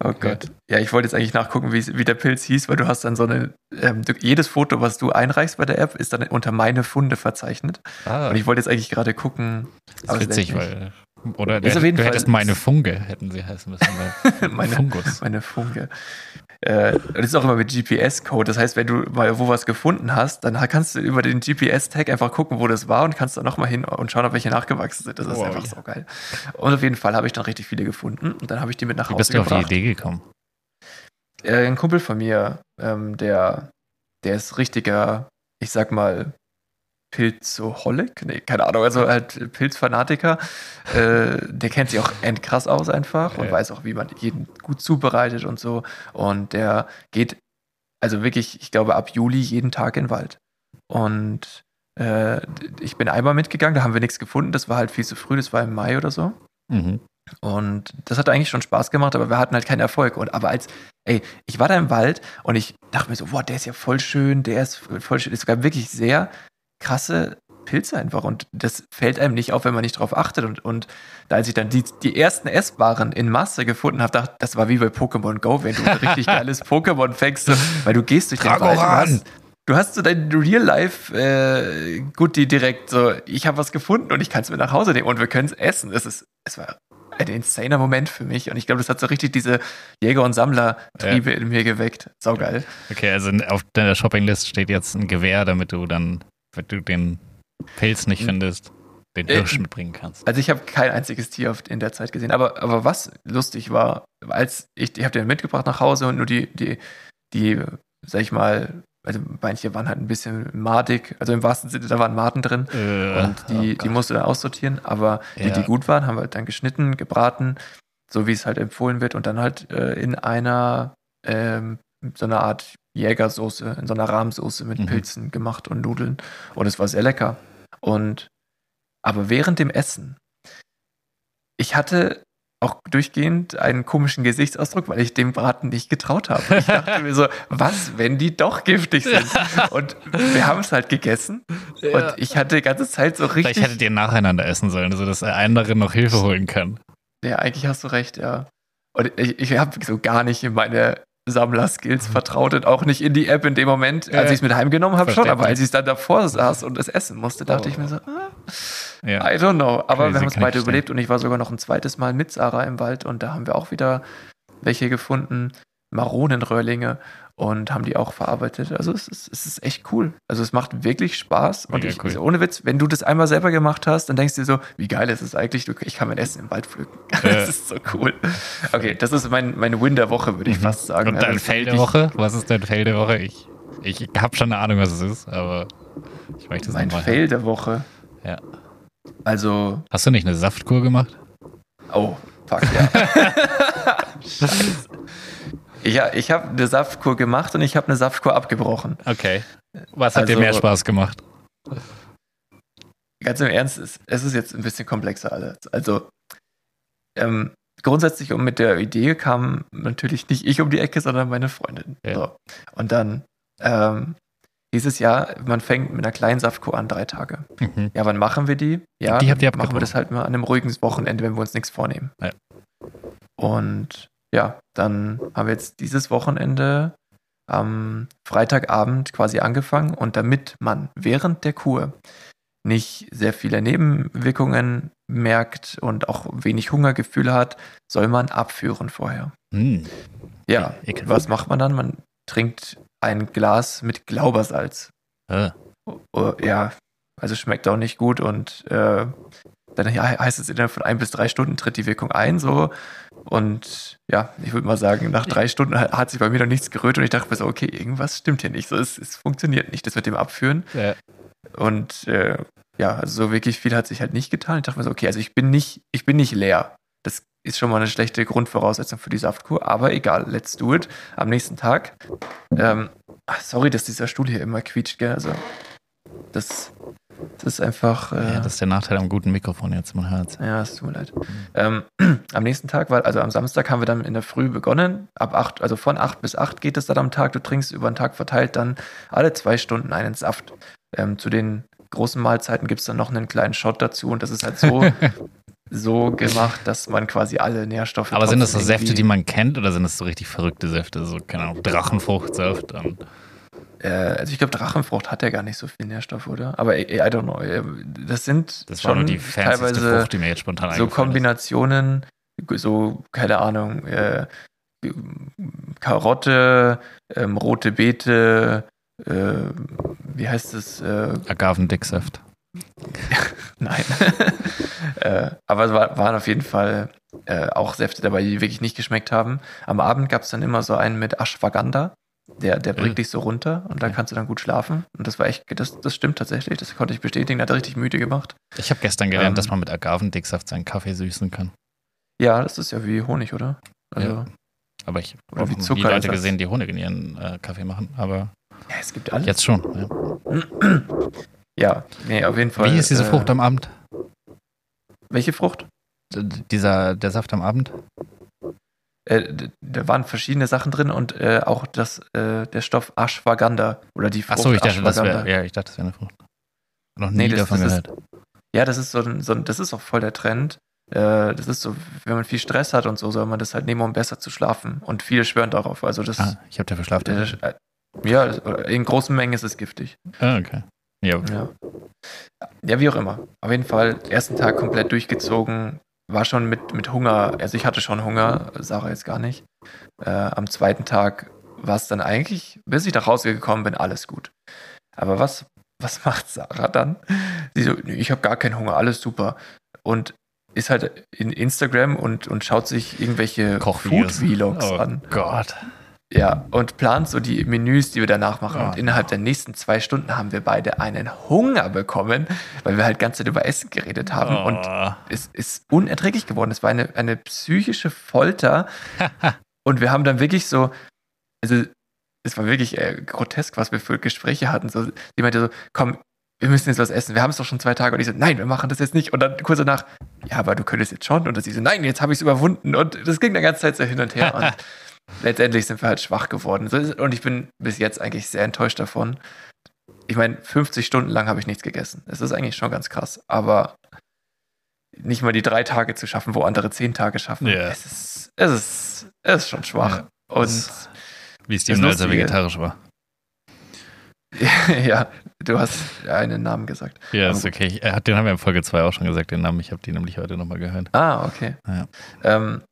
Oh Gott. Ja, ich wollte jetzt eigentlich nachgucken, wie, wie der Pilz hieß, weil du hast dann so eine, ähm, du, jedes Foto, was du einreichst bei der App, ist dann unter meine Funde verzeichnet. Ah, Und ich wollte jetzt eigentlich gerade gucken, das ist witzig, weil. Oder Ist der, auf jeden du Fall- hättest meine Funge, hätten sie heißen müssen. Meine- Fungus. meine Funke. Äh, das ist auch immer mit GPS-Code. Das heißt, wenn du mal wo was gefunden hast, dann kannst du über den GPS-Tag einfach gucken, wo das war und kannst dann nochmal hin und schauen, ob welche nachgewachsen sind. Das ist Wow, einfach ja. so geil. Und auf jeden Fall habe ich dann richtig viele gefunden und dann habe ich die mit nach Wie Hause bist du auf die. Idee gekommen? Äh, ein Kumpel von mir, ähm, der, der ist richtiger, ich sag mal, Pilzoholic? Nee, keine Ahnung, also halt Pilzfanatiker. Äh, der kennt sich auch endkrass aus einfach und Ja. weiß auch, wie man jeden gut zubereitet und so. Und der geht, also wirklich, ich glaube, ab Juli jeden Tag in den Wald. Und äh, ich bin einmal mitgegangen, da haben wir nichts gefunden. Das war halt viel zu früh, das war im Mai oder so. Mhm. Und das hat eigentlich schon Spaß gemacht, aber wir hatten halt keinen Erfolg. Und aber als, ey, ich war da im Wald und ich dachte mir so, boah, der ist ja voll schön, der ist voll schön. Es gab wirklich sehr krasse Pilze einfach und das fällt einem nicht auf, wenn man nicht drauf achtet. Und, und da als ich dann die, die ersten Essbaren in Masse gefunden habe, dachte das war wie bei Pokémon Go, wenn du ein richtig geiles Pokémon fängst, so, weil du gehst durch den Wald. Du Dragoran! hast, du hast so dein Real-Life äh, direkt so, ich habe was gefunden und ich kann es mir nach Hause nehmen und wir können es essen. Es ist, es war ein insaner Moment für mich und ich glaube, das hat so richtig diese Jäger- und Sammler-Triebe in mir geweckt. Saugeil. Okay, also auf deiner Shoppinglist steht jetzt ein Gewehr, damit du dann, wenn du den Pilz nicht Mhm. findest, den Äh, Hirsch mitbringen kannst. Also ich habe kein einziges Tier in der Zeit gesehen, aber, aber was lustig war, als ich, ich habe den mitgebracht nach Hause und nur die, die, die, sag ich mal, also manche waren halt ein bisschen madig, also im wahrsten Sinne, da waren Maden drin Äh, und die, oh die Gott. musst du dann aussortieren, aber die, Ja. die gut waren, haben wir dann geschnitten, gebraten, so wie es halt empfohlen wird und dann halt äh, in einer, ähm, so einer Art Jägersoße, in so einer Rahmsoße mit Mhm. Pilzen gemacht und Nudeln und es war sehr lecker. Und aber während dem Essen, ich hatte auch durchgehend einen komischen Gesichtsausdruck, weil ich dem Braten nicht getraut habe. Ich dachte mir so, was, wenn die doch giftig sind? Und wir haben es halt gegessen und ich hatte die ganze Zeit so Vielleicht richtig. hättet ihr nacheinander essen sollen, sodass der andere noch Hilfe holen kann. Ja, eigentlich hast du recht, ja. Und ich, ich habe so gar nicht in meine Sammler-Skills vertraut und auch nicht in die App in dem Moment, als ich es mit heimgenommen habe schon, aber als ich dann davor saß und es essen musste, dachte Oh. ich mir so, ah, Ja. I don't know. Aber Crazy, wir haben es beide überlebt und ich war sogar noch ein zweites Mal mit Sarah im Wald und da haben wir auch wieder welche gefunden, Maronenröhrlinge und haben die auch verarbeitet. Also es ist, es ist echt cool. Also es macht wirklich Spaß und Mega ich, cool. also ohne Witz, wenn du das einmal selber gemacht hast, dann denkst du dir so, wie geil ist es eigentlich, ich kann mein Essen im Wald pflücken. Das ist so cool. Okay, das ist mein, mein Win der Woche, würde ich fast sagen. Mhm. Und dein ist Fail der Woche? Was ist dein Fail der Woche? Ich, ich habe schon eine Ahnung, was es ist, aber ich möchte es Mein. Fail der Woche. Ja. Also, Hast du nicht eine Saftkur gemacht? Oh, fuck, ja. Scheiße. Ja, ich habe eine Saftkur gemacht und ich habe eine Saftkur abgebrochen. Okay. Was hat dir Also- mehr Spaß gemacht? Ganz im Ernst, es, es ist jetzt ein bisschen komplexer alles. Also, ähm, grundsätzlich um mit der Idee kam natürlich nicht ich um die Ecke, sondern meine Freundin. Ja. So. Und dann ähm, hieß es ja, man fängt mit einer kleinen Saftkur an, drei Tage. Mhm. Ja, wann machen wir die? Ja, Die habt ihr machen wir das halt mal an einem ruhigen Wochenende, wenn wir uns nichts vornehmen. Ja. Und ja, dann haben wir jetzt dieses Wochenende am Freitagabend quasi angefangen und damit man während der Kur nicht sehr viele Nebenwirkungen merkt und auch wenig Hungergefühle hat, soll man abführen vorher. Hm. Ja, Ekelhaft. was macht man dann? Man trinkt ein Glas mit Glaubersalz. Äh. Oh, ja, also schmeckt auch nicht gut und äh, dann heißt es innerhalb von ein bis drei Stunden tritt die Wirkung ein, so. Und ja, ich würde mal sagen, nach drei Stunden hat, sich bei mir noch nichts gerührt und ich dachte mir so, okay, irgendwas stimmt hier nicht. So, es, es funktioniert nicht, das mit dem Abführen. Ja. Und äh, ja, also so wirklich viel hat sich halt nicht getan. Ich dachte mir so, okay, also ich bin nicht, ich bin nicht leer. Das ist schon mal eine schlechte Grundvoraussetzung für die Saftkur, aber egal, let's do it. Am nächsten Tag, ähm, ach, sorry, dass dieser Stuhl hier immer quietscht, gell? Also, das, das ist einfach. Äh, Ja, das ist der Nachteil am guten Mikrofon jetzt, man hört ja, es tut mir leid. Ähm, am nächsten Tag, war, also am Samstag, haben wir dann in der Früh begonnen. Ab 8, also von 8 bis 8 geht es dann am Tag. Du trinkst über den Tag verteilt dann alle zwei Stunden einen Saft. Ähm, zu den großen Mahlzeiten gibt es dann noch einen kleinen Shot dazu und das ist halt so, so gemacht, dass man quasi alle Nährstoffe. Aber sind das so Säfte, die man kennt oder sind das so richtig verrückte Säfte? So, keine Ahnung, Drachenfruchtsaft und also ich glaube, Drachenfrucht hat ja gar nicht so viel Nährstoff, oder? Aber I, I don't know. Äh, Das sind das schon die teilweise Frucht, die mir jetzt spontan so eingefallen ist. Kombinationen, so, keine Ahnung, äh, Karotte, ähm, rote Beete, äh, wie heißt es? Äh, Agavendicksaft. nein. äh, aber es war, waren auf jeden Fall äh, auch Säfte dabei, die wirklich nicht geschmeckt haben. Am Abend gab es dann immer so einen mit Ashwagandha. Der, der bringt Mhm. dich so runter und da kannst du dann gut schlafen. Und das war echt, das, das stimmt tatsächlich, das konnte ich bestätigen, hat richtig müde gemacht. Ich habe gestern gelernt, Ähm. dass man mit Agavendicksaft seinen Kaffee süßen kann. Ja, das ist ja wie Honig, oder? Also, Ja. Aber ich habe wie nie Leute gesehen, die Honig in ihren äh, Kaffee machen. Aber ja, es gibt alles. jetzt schon. Ja. Ja, nee, auf jeden Fall. Wie ist diese äh, Frucht am Abend? Welche Frucht? D- Dieser, der Saft am Abend? Äh, da waren verschiedene Sachen drin und äh, auch das, äh, der Stoff Ashwagandha oder die Frucht Achso, ich dachte, das wäre ja, ich dachte, das wäre eine Frucht. Noch nie Nee, das- davon das ist- gehört. Ja, das ist so ein, so ein, das ist auch voll der Trend. Äh, das ist so, wenn man viel Stress hat und so, soll man das halt nehmen, um besser zu schlafen. Und viele schwören darauf. Also das, Ah, ich habe dafür Schlaf. äh, äh, ja, in großen Mengen ist es giftig. Ah, okay. Ja, Ja. ja, wie auch immer. Auf jeden Fall, ersten Tag komplett durchgezogen. War schon mit, mit Hunger, also ich hatte schon Hunger, Sarah jetzt gar nicht. Äh, am zweiten Tag war es dann eigentlich, bis ich nach Hause gekommen bin, alles gut. Aber was, was macht Sarah dann? Sie so, "Nee, ich habe gar keinen Hunger, alles super. Und ist halt in Instagram und, und schaut sich irgendwelche. Food-Vlogs oh an. Gott. Ja, und plant so die Menüs, die wir danach machen. Oh, und innerhalb der nächsten zwei Stunden haben wir beide einen Hunger bekommen, weil wir halt ganze Zeit über Essen geredet haben. Und Oh. es ist unerträglich geworden. Es war eine, eine psychische Folter. und wir haben dann wirklich so, also es war wirklich äh, grotesk, was wir für Gespräche hatten. So, die meinte so, komm, wir müssen jetzt was essen. Wir haben es doch schon zwei Tage. Und ich so, nein, wir machen das jetzt nicht. Und dann kurz danach, ja, aber du könntest jetzt schon. Und sie so, nein, jetzt habe ich es überwunden. Und das ging die ganze Zeit so hin und her. Und letztendlich sind wir halt schwach geworden. Und ich bin bis jetzt eigentlich sehr enttäuscht davon. Ich meine, 50 Stunden lang habe ich nichts gegessen. Das ist eigentlich schon ganz krass. Aber nicht mal die drei Tage zu schaffen, wo andere zehn Tage schaffen, Ja. es, ist, es, ist, es ist schon schwach. Ja. Und Wie Steven als er vegetarisch war. ja, du hast einen Namen gesagt. Ja, ist okay. Ich- hat, den haben wir in Folge 2 auch schon gesagt, den Namen. Ich habe die nämlich heute nochmal gehört. Ah, okay. Ja. Ähm,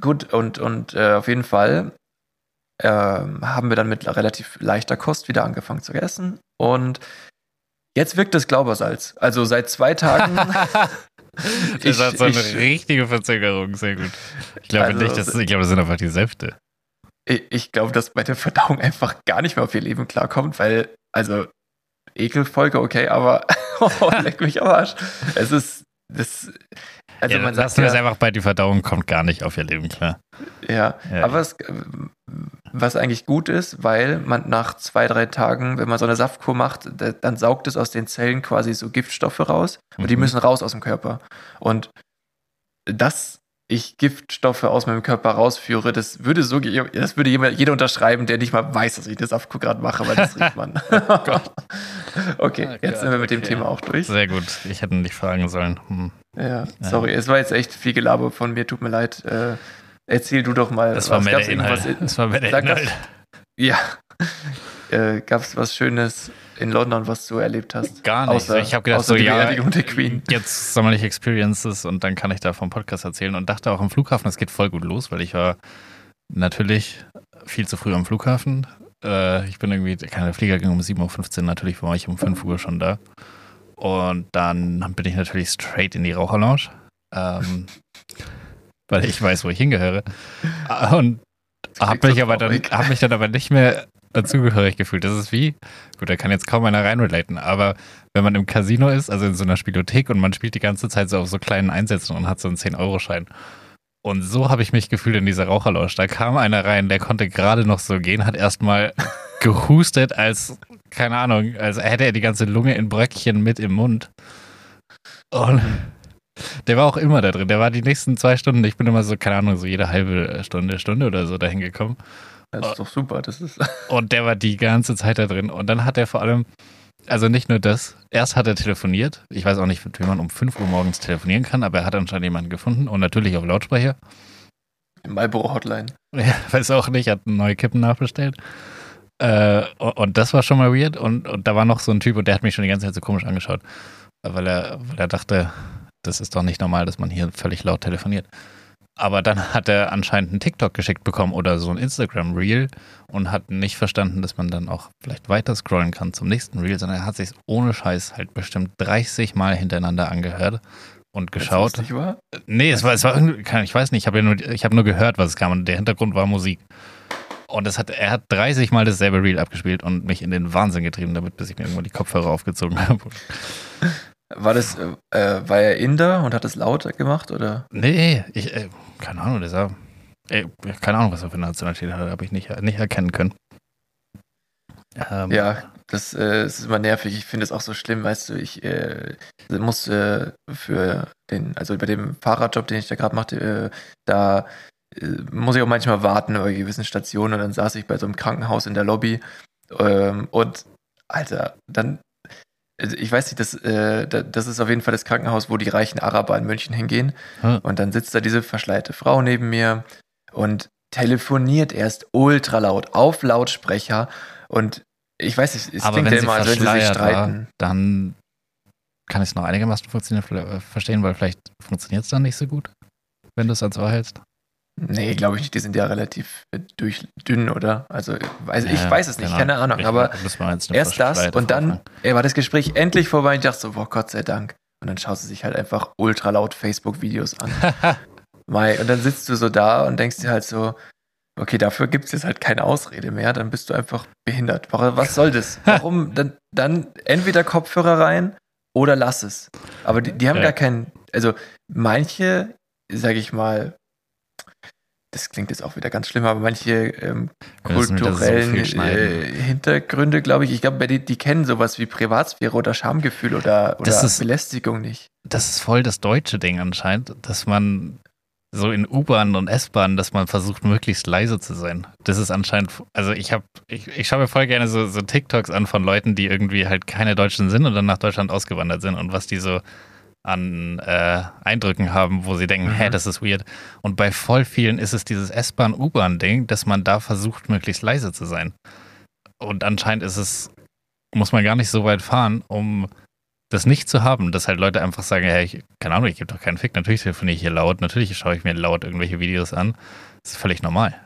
gut, und, und äh, auf jeden Fall ähm, haben wir dann mit relativ leichter Kost wieder angefangen zu essen. Und jetzt wirkt das Glaubersalz. Also seit zwei Tagen. Das hat so eine ich, richtige Verzögerung, sehr gut. Ich glaube Also, nicht, das, ich glaube, das sind einfach die Säfte. ich, ich glaube, dass meine Verdauung einfach gar nicht mehr auf ihr Leben klarkommt, weil, also, Ekelfolge, okay, aber oh, leck mich am Arsch. Es ist, das, also ja, man lassen sagt wir ja, es einfach bei, die Verdauung kommt gar nicht auf ihr Leben klar. Ja, Ja. aber es, was eigentlich gut ist, weil man nach zwei, drei Tagen, wenn man so eine Saftkur macht, da- dann saugt es aus den Zellen quasi so Giftstoffe raus und die Mhm. müssen raus aus dem Körper. Und dass ich Giftstoffe aus meinem Körper rausführe, das würde so, das würde jeder unterschreiben, der nicht mal weiß, dass ich eine Saftkur gerade mache, weil das riecht man. okay, Oh jetzt Gott, sind wir mit dem okay. Thema auch durch. Sehr gut. Ich hätte nicht fragen sollen. Hm. Ja, sorry, es war jetzt echt viel Gelaber von mir, tut mir leid. Äh, erzähl du doch mal. Das war was mehr gab's der Inhalt. irgendwas in- Das war mehr der Sag das- Inhalt. Ja. Äh, Gab es was Schönes in London, was du erlebt hast? Gar nicht. Außer, ich habe gedacht, so, die ja, der Queen. jetzt sommerliche Experiences und dann kann ich da vom Podcast erzählen und dachte auch am Flughafen, es geht voll gut los, weil ich war natürlich viel zu früh am Flughafen. Äh, ich bin irgendwie, keine Flieger ging um 7.15 Uhr, natürlich war ich um 5 Uhr schon da. Und dann bin ich natürlich straight in die Raucherlounge, ähm, weil ich weiß, wo ich hingehöre. Und habe mich, aber dann, traurig. hab mich dann aber nicht mehr dazugehörig gefühlt. Das ist wie, gut, da kann jetzt kaum einer reinrelaten, aber wenn man im Casino ist, also in so einer Spielothek und man spielt die ganze Zeit so auf so kleinen Einsätzen und hat so einen 10-Euro-Schein Und so habe ich mich gefühlt in dieser Raucherlounge. Da kam einer rein, der konnte gerade noch so gehen, hat erstmal gehustet, als, keine Ahnung, als hätte er die ganze Lunge in Bröckchen mit im Mund. Und der war auch immer da drin. Der war die nächsten zwei Stunden, ich bin immer so, keine Ahnung, so jede halbe Stunde, Stunde oder so dahin gekommen. Das ist doch super. Das ist Und der war die ganze Zeit da drin. Und dann hat er vor allem, also nicht nur das, erst hat er telefoniert. Ich weiß auch nicht, wie man um 5 Uhr morgens telefonieren kann, aber er hat anscheinend jemanden gefunden und natürlich auf Lautsprecher. Marlboro Hotline. Ja, weiß auch nicht, hat neue Kippen nachbestellt. Äh, und, und das war schon mal weird. Und, und da war noch so ein Typ und der hat mich schon die ganze Zeit so komisch angeschaut, weil er, weil er dachte, das ist doch nicht normal, dass man hier völlig laut telefoniert. Aber dann hat er anscheinend einen TikTok geschickt bekommen oder so ein Instagram-Reel und hat nicht verstanden, dass man dann auch vielleicht weiter scrollen kann zum nächsten Reel, sondern er hat sich ohne Scheiß halt bestimmt 30 Mal hintereinander angehört und geschaut. Lustig war? Nee, es war, es war irgendwie, ich weiß nicht, ich habe ja nur, ich habe nur gehört, was es kam und der Hintergrund war Musik. Und das hat, er hat 30 Mal dasselbe Reel abgespielt und mich in den Wahnsinn getrieben, damit bis ich mir irgendwann die Kopfhörer aufgezogen habe. War das, äh, äh, war er Inder und hat es lauter gemacht oder? Nee, ich, äh, keine Ahnung, der sah, äh, keine Ahnung, was er für eine Nationalität hat, habe ich nicht, nicht erkennen können. Ähm, Ja, das, äh, das ist immer nervig. Ich finde es auch so schlimm, weißt du, ich äh, muss äh, für den, also bei dem Fahrradjob, den ich da gerade machte, äh, da äh, muss ich auch manchmal warten bei gewissen Stationen und dann saß ich bei so einem Krankenhaus in der Lobby ähm, und Alter, dann ich weiß nicht, das, äh, da- das ist auf jeden Fall das Krankenhaus, wo die reichen Araber in München hingehen. Hm. Und dann sitzt da diese verschleierte Frau neben mir und telefoniert erst ultra laut auf Lautsprecher. Und ich weiß nicht, es aber klingt ja immer, als wenn sie sich verschleiert war, streiten. dann kann ich es noch einigermaßen funktionieren, äh, verstehen, weil vielleicht funktioniert es dann nicht so gut, wenn du es ans Ohr hältst. Nee, glaube ich nicht. Die sind ja relativ äh, durch, dünn, oder? Also, weiß, ich Ja, weiß es nicht, genau. keine Ahnung. Ich- aber erst das und dann ey, war das Gespräch endlich vorbei. und Ich dachte so, boah, Gott sei Dank. Und dann schaust du sich halt einfach ultra laut Facebook-Videos an. Mai, und dann sitzt du so da und denkst dir halt so, okay, dafür gibt es jetzt halt keine Ausrede mehr, dann bist du einfach behindert. Wa- Was soll das? Warum? Dann, dann entweder Kopfhörer rein oder lass es. Aber die, die haben Ja. gar keinen, also manche, sag ich mal, das klingt jetzt auch wieder ganz schlimm, aber manche ähm, so kulturellen schneiden. äh, Hintergründe, glaube ich, ich glaube, die, die kennen sowas wie Privatsphäre oder Schamgefühl oder, oder Das ist- Belästigung nicht. das ist voll das deutsche Ding anscheinend, dass man so in U-Bahnen und S-Bahnen, dass man versucht, möglichst leise zu sein. Das ist anscheinend, also ich habe, ich, ich schaue mir voll gerne so, so TikToks an von Leuten, die irgendwie halt keine Deutschen sind und dann nach Deutschland ausgewandert sind und was die so an äh, Eindrücken haben, wo sie denken, Mhm. hä, das ist weird. Und bei voll vielen ist es dieses S-Bahn-U-Bahn-Ding, dass man da versucht, möglichst leise zu sein. Und anscheinend ist es, muss man gar nicht so weit fahren, um das nicht zu haben, dass halt Leute einfach sagen, ja, ich, keine Ahnung, ich gebe doch keinen Fick, natürlich telefoniere ich hier laut, natürlich schaue ich mir laut irgendwelche Videos an. Das ist völlig normal.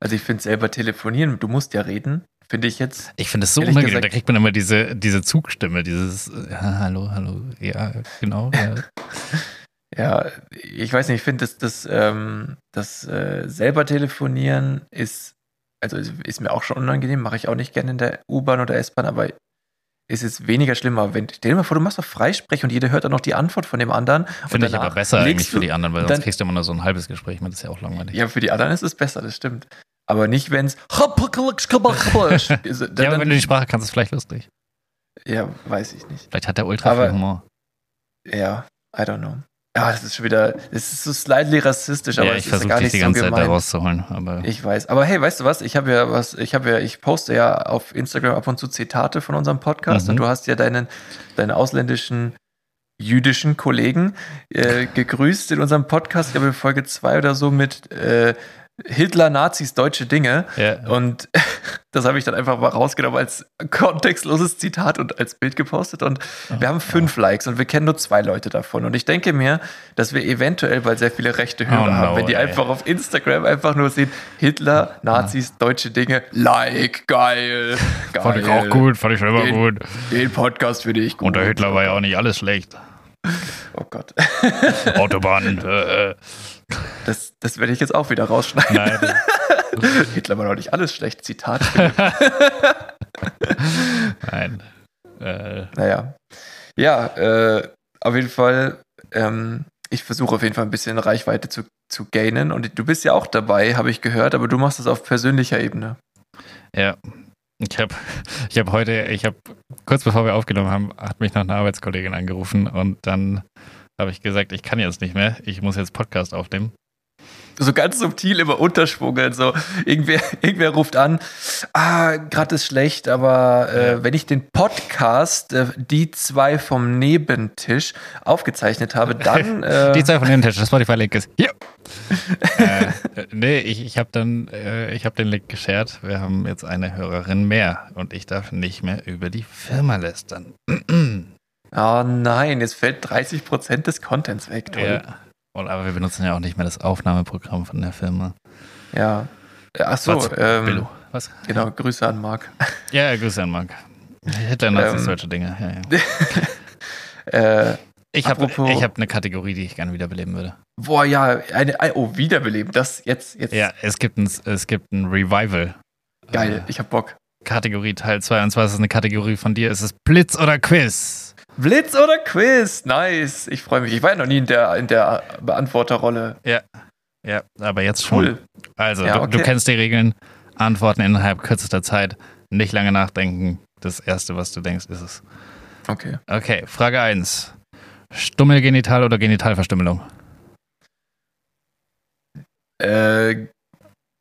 Also ich finde selber telefonieren, du musst ja reden, finde ich jetzt. Ich finde es so unangenehm, da gesagt- kriegt man immer diese, diese Zugstimme, dieses, ja, hallo, hallo, ja, genau. Ja. Ja, ich weiß nicht, ich finde, das, das, ähm, das äh, selber telefonieren ist, also ist ist mir auch schon unangenehm, mache ich auch nicht gerne in der U-Bahn oder S-Bahn, aber ist es weniger schlimmer, wenn, stell dir mal vor, du machst doch Freisprech und jeder hört dann noch die Antwort von dem anderen. Finde ich aber besser eigentlich für die anderen, weil und sonst dann- kriegst du immer nur so ein halbes Gespräch das ist ja auch langweilig. Ja, für die anderen ist es besser, das stimmt. Aber nicht, wenn es. Ja, aber wenn du die Sprache kannst, ist es vielleicht lustig. ja, weiß ich nicht. Vielleicht hat der ultra Aber- viel Humor. Ja, I don't know. Ja, das ist schon wieder, das ist so slightly rassistisch, aber ja, es ich ja versuche gar dich nicht die so ganze Zeit da rauszuholen, aber Ich weiß. Aber hey, weißt du was? Ich habe ja was, ich habe ja, ich poste ja auf Instagram ab und zu Zitate von unserem Podcast Mhm. und du hast ja deinen, deinen ausländischen jüdischen Kollegen äh, gegrüßt in unserem Podcast, ich glaube Folge 2 oder so mit äh, Hitler, Nazis, deutsche Dinge. ja, Und das habe ich dann einfach mal rausgenommen als kontextloses Zitat und als Bild gepostet. Und wir haben fünf Likes und wir kennen nur zwei Leute davon. Und ich denke mir, dass wir eventuell bald sehr viele rechte Hörer Oh no, haben, wenn die ey. einfach auf Instagram einfach nur sehen, Hitler, Nazis, deutsche Dinge, Like, geil. geil. fand ich auch gut, fand ich schon immer Den- gut. Den Podcast finde ich gut. Und der Hitler war ja auch nicht alles schlecht. Oh Gott. Autobahnen, äh, äh. Das, das werde ich jetzt auch wieder rausschneiden. Nein, Hitler war doch nicht alles schlecht. Zitat. nein. Äh, Naja. Ja, äh, auf jeden Fall, ähm, ich versuche auf jeden Fall ein bisschen Reichweite zu, zu gainen. Und du bist ja auch dabei, habe ich gehört, aber du machst das auf persönlicher Ebene. Ja. Ich habe ich hab heute, ich habe kurz bevor wir aufgenommen haben, hat mich noch eine Arbeitskollegin angerufen und dann habe ich gesagt, ich kann jetzt nicht mehr, ich muss jetzt Podcast aufnehmen so ganz subtil immer unterschwungen. So, irgendwer, irgendwer ruft an, ah, gerade ist schlecht, aber äh, ja. wenn ich den Podcast, äh, die zwei vom Nebentisch, aufgezeichnet habe, dann. Äh, die zwei vom Nebentisch, das Spotify-Link ist hier. äh, nee, ich, ich habe dann, äh, ich habe den Link geshared. Wir haben jetzt eine Hörerin mehr und ich darf nicht mehr über die Firma lästern. oh nein, jetzt fällt 30% des Contents weg. Toll. Ja. Und, aber wir benutzen ja auch nicht mehr das Aufnahmeprogramm von der Firma. Ja. Ach so, Was? Ähm, Was? Genau, Grüße an Marc. Ja, Grüße an Marc. Hitler nutzt ähm, solche Dinge. Ja, ja. äh, ich habe hab eine Kategorie, die ich gerne wiederbeleben würde. Boah, ja, eine, oh, wiederbeleben, das jetzt, jetzt. Ja, es gibt ein, es gibt ein Revival. Geil, äh, ich hab Bock. Kategorie Teil 2, und zwar ist es eine Kategorie von dir, ist es Blitz oder Quiz? Blitz oder Quiz? Nice. Ich freue mich. Ich war ja noch nie in der, in der Beantworterrolle. Ja. Ja, aber jetzt schon. Cool. Also, ja, du, okay. du, kennst die Regeln. Antworten innerhalb kürzester Zeit. Nicht lange nachdenken. Das Erste, was du denkst, ist es. Okay. Okay, Frage 1. Stummelgenital oder Genitalverstümmelung? Äh,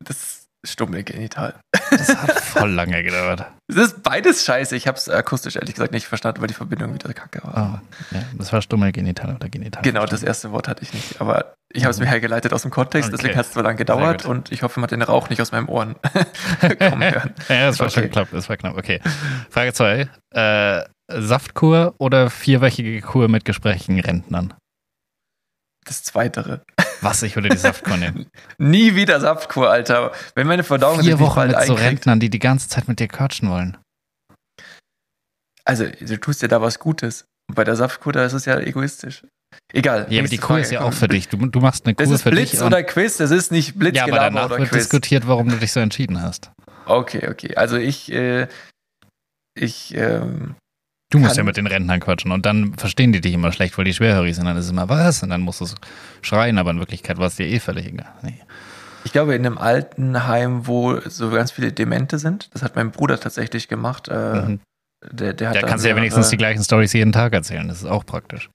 das Stummelgenital. Das hat voll lange gedauert. Es ist beides scheiße. Ich habe es akustisch ehrlich gesagt nicht verstanden, weil die Verbindung wieder kacke war. Oh, ja, das war Stummelgenital oder Genital. Genau, das erste Wort hatte ich nicht. Aber ich habe es mir hergeleitet aus dem Kontext, okay. deswegen hat es so lange gedauert und ich hoffe, man hat den Rauch nicht aus meinen Ohren kommen hören. ja, das war okay. schon knapp. Das war knapp. Okay. Frage 2. Äh, Saftkur oder vierwöchige Kur mit Gesprächen Rentnern? Das Zweitere. Was, ich würde die Saftkur nehmen. Nie wieder Saftkur, Alter. Wenn meine Verdauung Vier Wochen halt mit so Rentnern, die die ganze Zeit mit dir quatschen wollen. Also, du tust ja da was Gutes. Und bei der Saftkur, da ist es ja egoistisch. Egal. Ja, aber die Kur ist ja auch für dich. Du, du machst eine Kur das ist für Blitz dich. Blitz oder Quiz, das ist nicht Blitz Ja, aber danach wird Quiz. diskutiert, warum du dich so entschieden hast. Okay, okay. Also ich, äh, ich, ähm, Du musst ja mit den Rentnern quatschen und dann verstehen die dich immer schlecht, weil die schwerhörig sind. Dann ist es immer was und dann musst du schreien, aber in Wirklichkeit war es dir eh völlig egal. Nee. Ich glaube, in einem Altenheim, wo so ganz viele Demente sind, das hat mein Bruder tatsächlich gemacht. Äh, mhm. Der, der hat da kannst du ja wenigstens die gleichen Stories jeden Tag erzählen, das ist auch praktisch.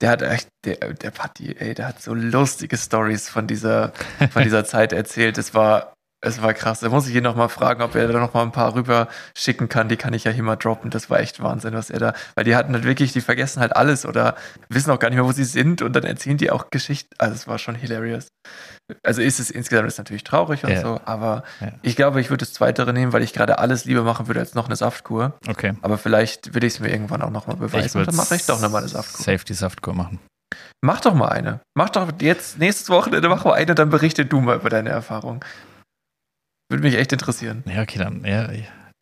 Der hat echt, der, der Patti, ey, der hat so lustige Stories von dieser, von dieser Zeit erzählt. Es war es war krass. Da muss ich ihn nochmal fragen, ob er da nochmal ein paar rüber schicken kann. Die kann ich ja hier mal droppen. Das war echt Wahnsinn, was er da. Weil die hatten halt wirklich, die vergessen halt alles oder wissen auch gar nicht mehr, wo sie sind und dann erzählen die auch Geschichten. Also es war schon hilarious. Also ist es insgesamt ist natürlich traurig und ja. so, aber ja. ich glaube, ich würde das Zweitere nehmen, weil ich gerade alles lieber machen würde als noch eine Saftkur. Okay. Aber vielleicht will ich es mir irgendwann auch nochmal beweisen und dann mache ich doch nochmal eine Saftkur. Safety Saftkur machen. Mach doch mal eine. Mach doch jetzt nächstes Wochenende mach mal eine, dann berichte du mal über deine Erfahrung. Würde mich echt interessieren. Ja, okay, dann. Ja,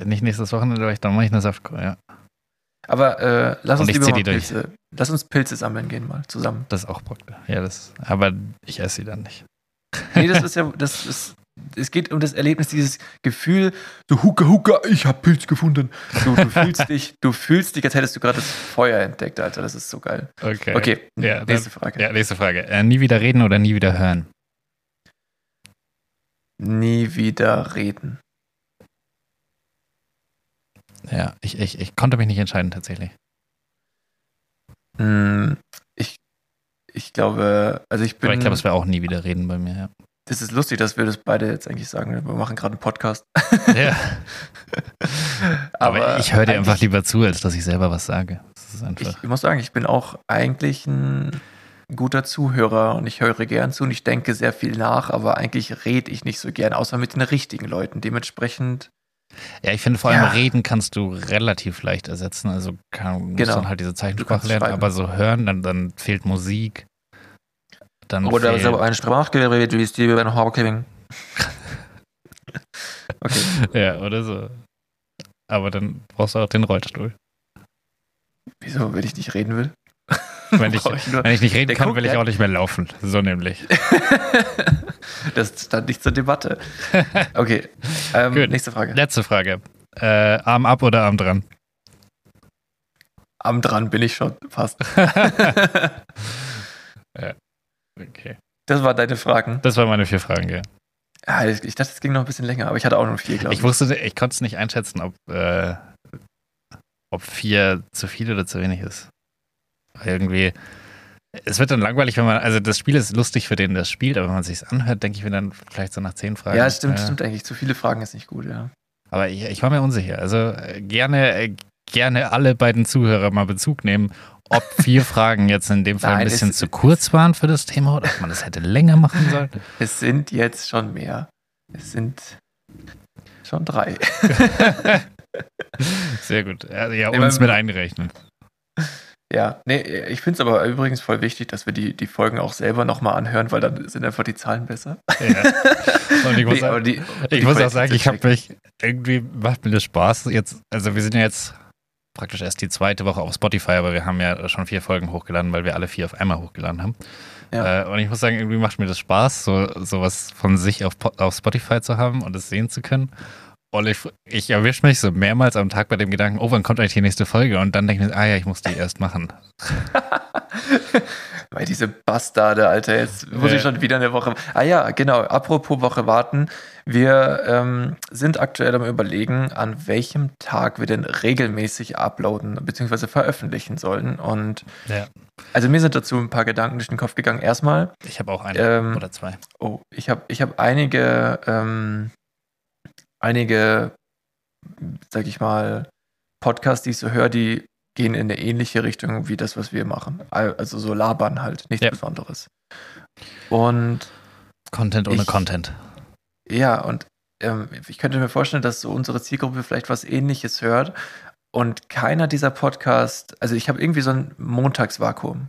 nicht nächstes Wochenende, aber dann mache ich eine Saftkur, ja. Aber äh, lass uns lieber mal Pilze, lass uns Pilze sammeln gehen mal zusammen. Das ist auch praktisch. Ja, das, aber ich esse sie dann nicht. Nee, das ist ja, das ist, es geht um das Erlebnis, dieses Gefühl, so Hucka Hucka, ich habe Pilz gefunden. Du, du fühlst dich, du fühlst dich, als hättest du gerade das Feuer entdeckt, Alter. Das ist so geil. Okay. Okay, ja, nächste dann, Frage. Ja, nächste Frage. Äh, nie wieder reden oder nie wieder hören? Nie wieder reden. Ja, ich, ich, ich konnte mich nicht entscheiden tatsächlich. Hm, ich, ich glaube, also ich bin. Aber ich glaube, es wäre auch nie wieder reden bei mir, ja. Das ist lustig, dass wir das beide jetzt eigentlich sagen. Wir machen gerade einen Podcast. Ja. Aber, Aber, ich höre dir einfach lieber zu, als dass ich selber was sage. Ich, ich muss sagen, ich bin auch eigentlich ein guter Zuhörer und ich höre gern zu und ich denke sehr viel nach, aber eigentlich rede ich nicht so gern, außer mit den richtigen Leuten. Dementsprechend. Ja, ich finde vor allem ja. reden kannst du relativ leicht ersetzen. Also kann, musst genau. dann halt diese Zeichensprache lernen, schreiben. aber so hören, dann, dann fehlt Musik. Dann Oder fehlt so ein Sprachgerät, wie es die beim Hawking. okay. Ja, oder so. Aber dann brauchst du auch den Rollstuhl. Wieso, wenn ich nicht reden will? Wenn ich, wenn ich nicht reden kann, will ich auch nicht mehr laufen. So nämlich. das stand nicht zur Debatte. Okay. Ähm, nächste Frage. Letzte Frage. Äh, Arm ab oder Arm dran? Arm dran bin ich schon fast. ja. Okay. Das waren deine Fragen. Das waren meine vier Fragen, ja. Ja, ich ich dachte, es ging noch ein bisschen länger, aber ich hatte auch nur vier, glaube ich. Ich wusste, ich konnte es nicht einschätzen, ob, äh, ob vier zu viel oder zu wenig ist. Irgendwie, es wird dann langweilig, wenn man, also das Spiel ist lustig für den, der das spielt, aber wenn man sich anhört, denke ich mir dann vielleicht so nach zehn Fragen. ja, stimmt, äh, stimmt eigentlich. Zu viele Fragen ist nicht gut, ja. Aber ich, ich war mir unsicher. Also äh, gerne, äh, gerne alle beiden Zuhörer mal Bezug nehmen, ob vier Fragen jetzt in dem Fall Nein, ein bisschen zu kurz waren für das Thema oder ob man das hätte länger machen sollen. Es sind jetzt schon mehr. Es sind schon drei. Sehr gut. Ja, Nee, uns mit einrechnen. Ja, nee, ich finde es aber übrigens voll wichtig, dass wir die, die Folgen auch selber nochmal anhören, weil dann sind einfach die Zahlen besser. Ja. Und ich muss, Nee, aber die, ich die muss auch sagen, ich habe mich, irgendwie macht mir das Spaß jetzt, also wir sind ja jetzt praktisch erst die zweite Woche auf Spotify, aber wir haben ja schon vier Folgen hochgeladen, weil wir alle vier auf einmal hochgeladen haben. Ja. Äh, und ich muss sagen, irgendwie macht mir das Spaß, so sowas von sich auf, auf Spotify zu haben und es sehen zu können. Und ich, ich erwische mich so mehrmals am Tag bei dem Gedanken, oh, wann kommt eigentlich die nächste Folge? Und dann denke ich mir, ah ja, ich muss die erst machen. Weil diese Bastarde, Alter, jetzt muss Ja. ich schon wieder eine Woche. Ah ja, genau, apropos Woche warten. Wir ähm, sind aktuell am Überlegen, an welchem Tag wir denn regelmäßig uploaden bzw. veröffentlichen sollen. Und Ja. also mir sind dazu ein paar Gedanken durch den Kopf gegangen. Erstmal, Ich habe auch eine Ähm, oder zwei. oh, ich habe ich hab einige, ähm, einige, sag ich mal, Podcasts, die ich so höre, die gehen in eine ähnliche Richtung wie das, was wir machen. Al- Also so labern halt, nichts Ja. Besonderes. Und Content ohne ich- Content. ja, und ähm, ich könnte mir vorstellen, dass so unsere Zielgruppe vielleicht was ähnliches hört. Und keiner dieser Podcasts, also ich habe irgendwie so ein Montagsvakuum.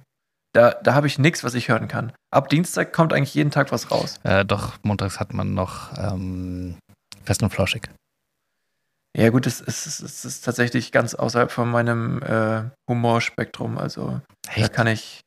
Da, da habe ich nichts, was ich hören kann. Ab Dienstag kommt eigentlich jeden Tag was raus. Äh, doch, montags hat man noch ähm, Fest und Flauschig. Ja, gut, es ist, es ist, es ist tatsächlich ganz außerhalb von meinem äh, Humorspektrum. Also da Echt? kann ich.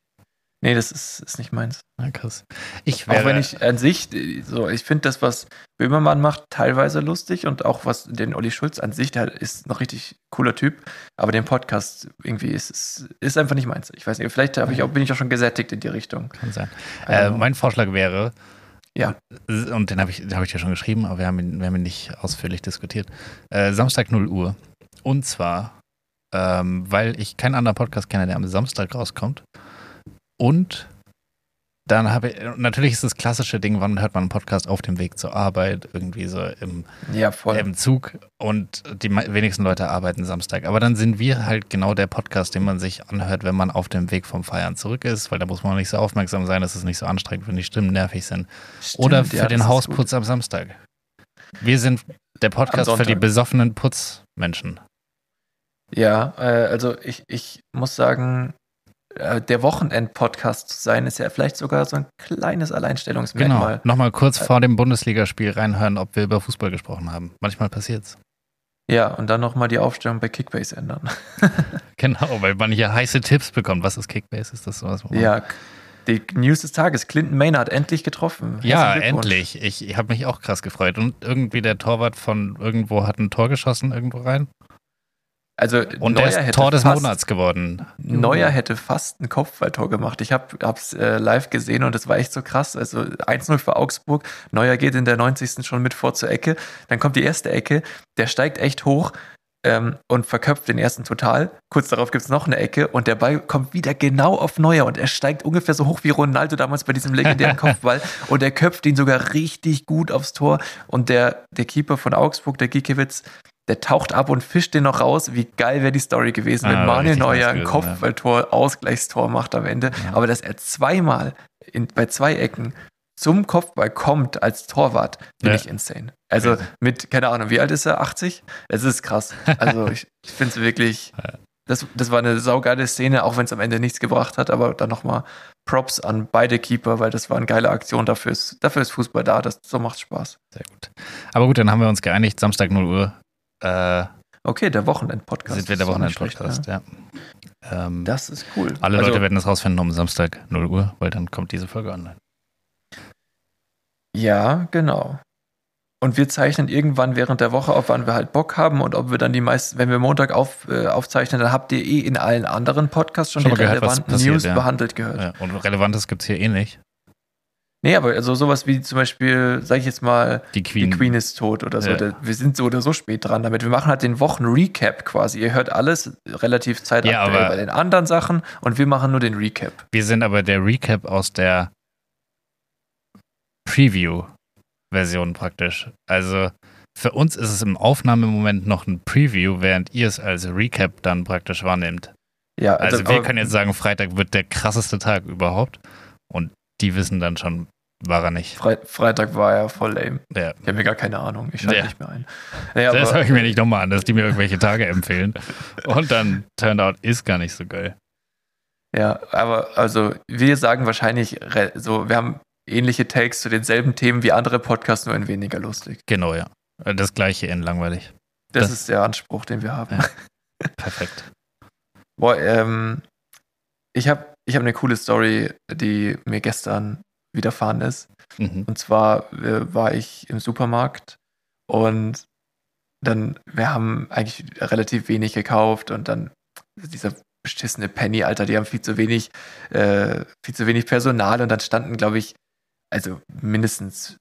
Nee, das ist, ist nicht meins. Ja, krass. Ich wäre, Auch wenn ich an sich, äh, so, ich finde das, was Böhmermann macht, teilweise lustig und auch was den Olli Schulz an sich, der ist noch richtig cooler Typ, aber den Podcast irgendwie ist es ist einfach nicht meins. Ich weiß nicht, vielleicht ich auch, bin ich auch schon gesättigt in die Richtung. kann sein. Äh, Also, mein Vorschlag wäre, Ja. und den habe ich, hab ich dir schon geschrieben, aber wir haben ihn, wir haben ihn nicht ausführlich diskutiert. Äh, Samstag 0 Uhr. Und zwar, ähm, weil ich keinen anderen Podcast kenne, der am Samstag rauskommt. Und dann habe ich, natürlich ist das klassische Ding, wann hört man einen Podcast auf dem Weg zur Arbeit, irgendwie so im, ja, im Zug und die wenigsten Leute arbeiten Samstag. Aber dann sind wir halt genau der Podcast, den man sich anhört, wenn man auf dem Weg vom Feiern zurück ist, weil da muss man nicht so aufmerksam sein, dass es nicht so anstrengend, wenn die Stimmen nervig sind. Stimmt, Oder ja, für das den Hausputz am Samstag. Wir sind der Podcast für die besoffenen Putzmenschen. Ja, äh, also ich, ich muss sagen, äh, der Wochenend-Podcast zu sein, ist ja vielleicht sogar so ein kleines Genau. Alleinstellungsmerkmal. Nochmal kurz vor dem Bundesligaspiel reinhören, ob wir über Fußball gesprochen haben. Manchmal passiert's. Ja, und dann nochmal die Aufstellung bei Kickbase ändern. Genau, weil man hier heiße Tipps bekommt. Was ist Kickbase? Ist das sowas? Ja, die News des Tages. Clinton Maynard endlich getroffen. Ja, endlich. Ich, ich habe mich auch krass gefreut. Und irgendwie der Torwart von irgendwo hat ein Tor geschossen irgendwo rein. Also Und Neuer der ist Tor des fast, Monats geworden. Neuer hätte fast ein Kopfballtor gemacht. Ich habe es äh, live gesehen und es war echt so krass. Also 1-0 für Augsburg. Neuer geht in der 90. schon mit vor zur Ecke. Dann kommt die erste Ecke. Der steigt echt hoch ähm, und verköpft den ersten total. Kurz darauf gibt es noch eine Ecke und der Ball kommt wieder genau auf Neuer und er steigt ungefähr so hoch wie Ronaldo damals bei diesem legendären Kopfball und er köpft ihn sogar richtig gut aufs Tor und der, der Keeper von Augsburg, der Giekewitz, der taucht ab und fischt den noch raus. Wie geil wäre die Story gewesen, wenn Ah, Manuel Neuer ein Kopfballtor, Ausgleichstor macht am Ende. Aber dass er zweimal in, bei zwei Ecken zum Kopfball kommt als Torwart, finde Ja. ich insane. Also mit, keine Ahnung, wie alt ist er? 80? Es ist krass. Also ich, ich finde es wirklich, das, das war eine saugeile Szene, auch wenn es am Ende nichts gebracht hat, aber dann nochmal Props an beide Keeper, weil das war eine geile Aktion. Dafür ist, dafür ist Fußball da, das, so macht Spaß. Sehr gut. Aber gut, dann haben wir uns geeinigt. Samstag 0 Uhr äh, Okay, der Wochenend-Podcast. sind wir der Wochenend-Podcast. Ja. Ähm, ja. Das ist cool. alle Also, Leute werden es rausfinden um Samstag 0 Uhr, weil dann kommt diese Folge online. Ja, genau. Und wir zeichnen irgendwann während der Woche auf, wann wir halt Bock haben und ob wir dann die meisten, wenn wir Montag auf, äh, aufzeichnen, dann habt ihr eh in allen anderen Podcasts schon, Schon die gehört, relevanten passiert, News ja. behandelt gehört. Ja, und Relevantes gibt es hier eh nicht. Nee, aber also sowas wie zum Beispiel, sag ich jetzt mal, Die Queen. die Queen ist tot oder so. Ja. Wir sind so oder so spät dran damit. Wir machen halt den Wochen-Recap quasi. Ihr hört alles relativ zeitaktuell Ja, bei den anderen Sachen und wir machen nur den Recap. Wir sind aber der Recap aus der Preview-Version praktisch. Also für uns ist es im Aufnahmemoment noch ein Preview, während ihr es als Recap dann praktisch wahrnehmt. Ja, Also das- wir aber- können jetzt sagen, Freitag wird der krasseste Tag überhaupt. Und die wissen dann schon, war er nicht. Fre Freitag war ja voll lame. Ja. Ich habe mir gar keine Ahnung. Ich schalte Ja. nicht mehr ein. Naja, das höre ich mir nicht nochmal an, dass die mir irgendwelche Tage empfehlen. Und dann turned out ist gar nicht so geil. Ja, aber also wir sagen wahrscheinlich so, wir haben ähnliche Takes zu denselben Themen wie andere Podcasts, nur in weniger lustig. Genau, ja. Das gleiche in langweilig. Das, Das- ist der Anspruch, den wir haben. Ja. Perfekt. Boah, ähm, ich habe ich hab eine coole Story, die mir gestern widerfahren ist. Mhm. Und zwar äh, war ich im Supermarkt und dann, wir haben eigentlich relativ wenig gekauft und dann dieser beschissene Penny, Alter, die haben viel zu wenig, äh, viel zu wenig Personal und dann standen, glaube ich, also mindestens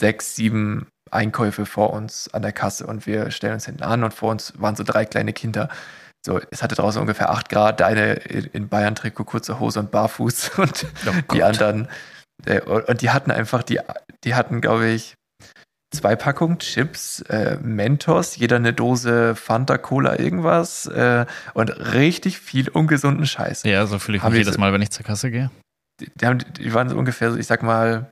sechs, sieben Einkäufe vor uns an der Kasse und wir stellen uns hinten an und vor uns waren so drei kleine Kinder. So, es hatte draußen ungefähr acht Grad, der eine in Bayern-Trikot, kurze Hose und barfuß und Oh die anderen, äh, und die hatten einfach, die, die hatten, glaube ich, zwei Packungen Chips, äh, Mentos, jeder eine Dose Fanta, Cola, irgendwas äh, und richtig viel ungesunden Scheiß. Ja, so fühle ich Haben mich jedes so- Mal, wenn ich zur Kasse gehe. Die, die, haben, die waren so ungefähr, so, ich sag mal,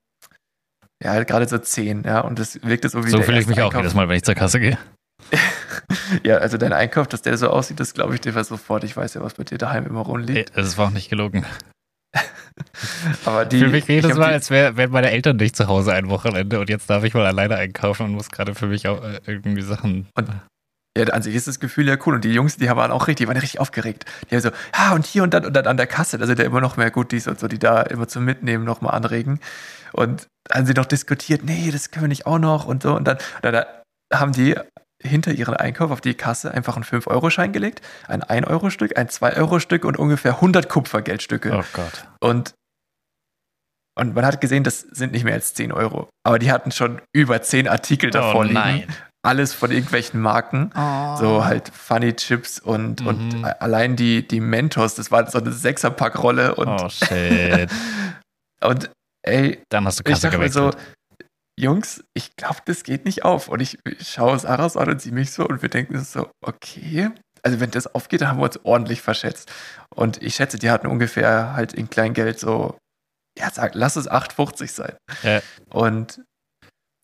ja, halt gerade so zehn, ja, und das wirkte so wie So fühle ich mich auch Einkauf. jedes Mal, wenn ich zur Kasse gehe. Ja, also dein Einkauf, dass der so aussieht, das glaube ich dir sofort. Ich weiß ja, was bei dir daheim immer rumliegt. Ey, Das war auch nicht gelogen. Aber die, fühle mich ich jedes Mal, als wär, wären meine Eltern nicht zu Hause ein Wochenende und jetzt darf ich mal alleine einkaufen und muss gerade für mich auch äh, irgendwie Sachen. Ja, an sich ist das Gefühl ja cool. Und die Jungs, die waren auch richtig, die waren richtig aufgeregt. Die haben so, ja, und hier und dann und dann an der Kasse, da sind ja immer noch mehr Goodies und so, die da immer zum Mitnehmen nochmal anregen. Und haben sie noch diskutiert, nee, das können wir nicht auch noch und so. Und dann, und dann haben die hinter ihren Einkauf auf die Kasse einfach einen 5-Euro-Schein gelegt, ein 1-Euro-Stück, ein 2-Euro-Stück und ungefähr 100 Kupfergeldstücke. Oh Gott. Und, und man hat gesehen, das sind nicht mehr als 10 Euro. Aber die hatten schon über 10 Artikel davor oh liegen. nein. Alles von irgendwelchen Marken. So halt Funny Chips und, und Mhm. allein die, die Mentos, das war so eine Sechserpackrolle und, Oh shit. und ey, Dann hast du ich Kasse mir so, gewechselt. Jungs, ich glaube, das geht nicht auf. Und ich, ich schaue Sarahs an und sie mich so und wir denken so, okay. Also wenn das aufgeht, dann haben wir uns ordentlich verschätzt. Und ich schätze, die hatten ungefähr halt in Kleingeld so, ja, sag, lass es 8,50 sein. Ja. Und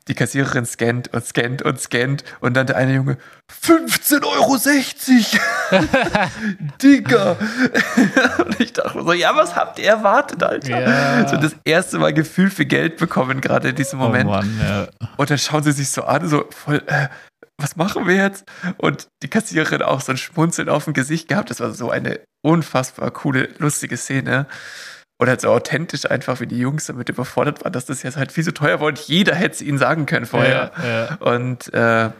die Kassiererin scannt und scannt und scannt und dann der eine Junge, 15,60 Euro! Digga! und ich dachte so, ja, was habt ihr erwartet, Alter? Ja. So das erste Mal Gefühl für Geld bekommen, gerade in diesem Moment. Oh Mann, ja. Und dann schauen sie sich so an, so voll, äh, was machen wir jetzt? Und die Kassiererin auch so ein Schmunzeln auf dem Gesicht gehabt. Das war so eine unfassbar coole, lustige Szene. Und halt so authentisch einfach, wie die Jungs damit überfordert waren, dass das jetzt halt viel zu teuer war und jeder hätte es ihnen sagen können vorher. Ja, ja. Und äh,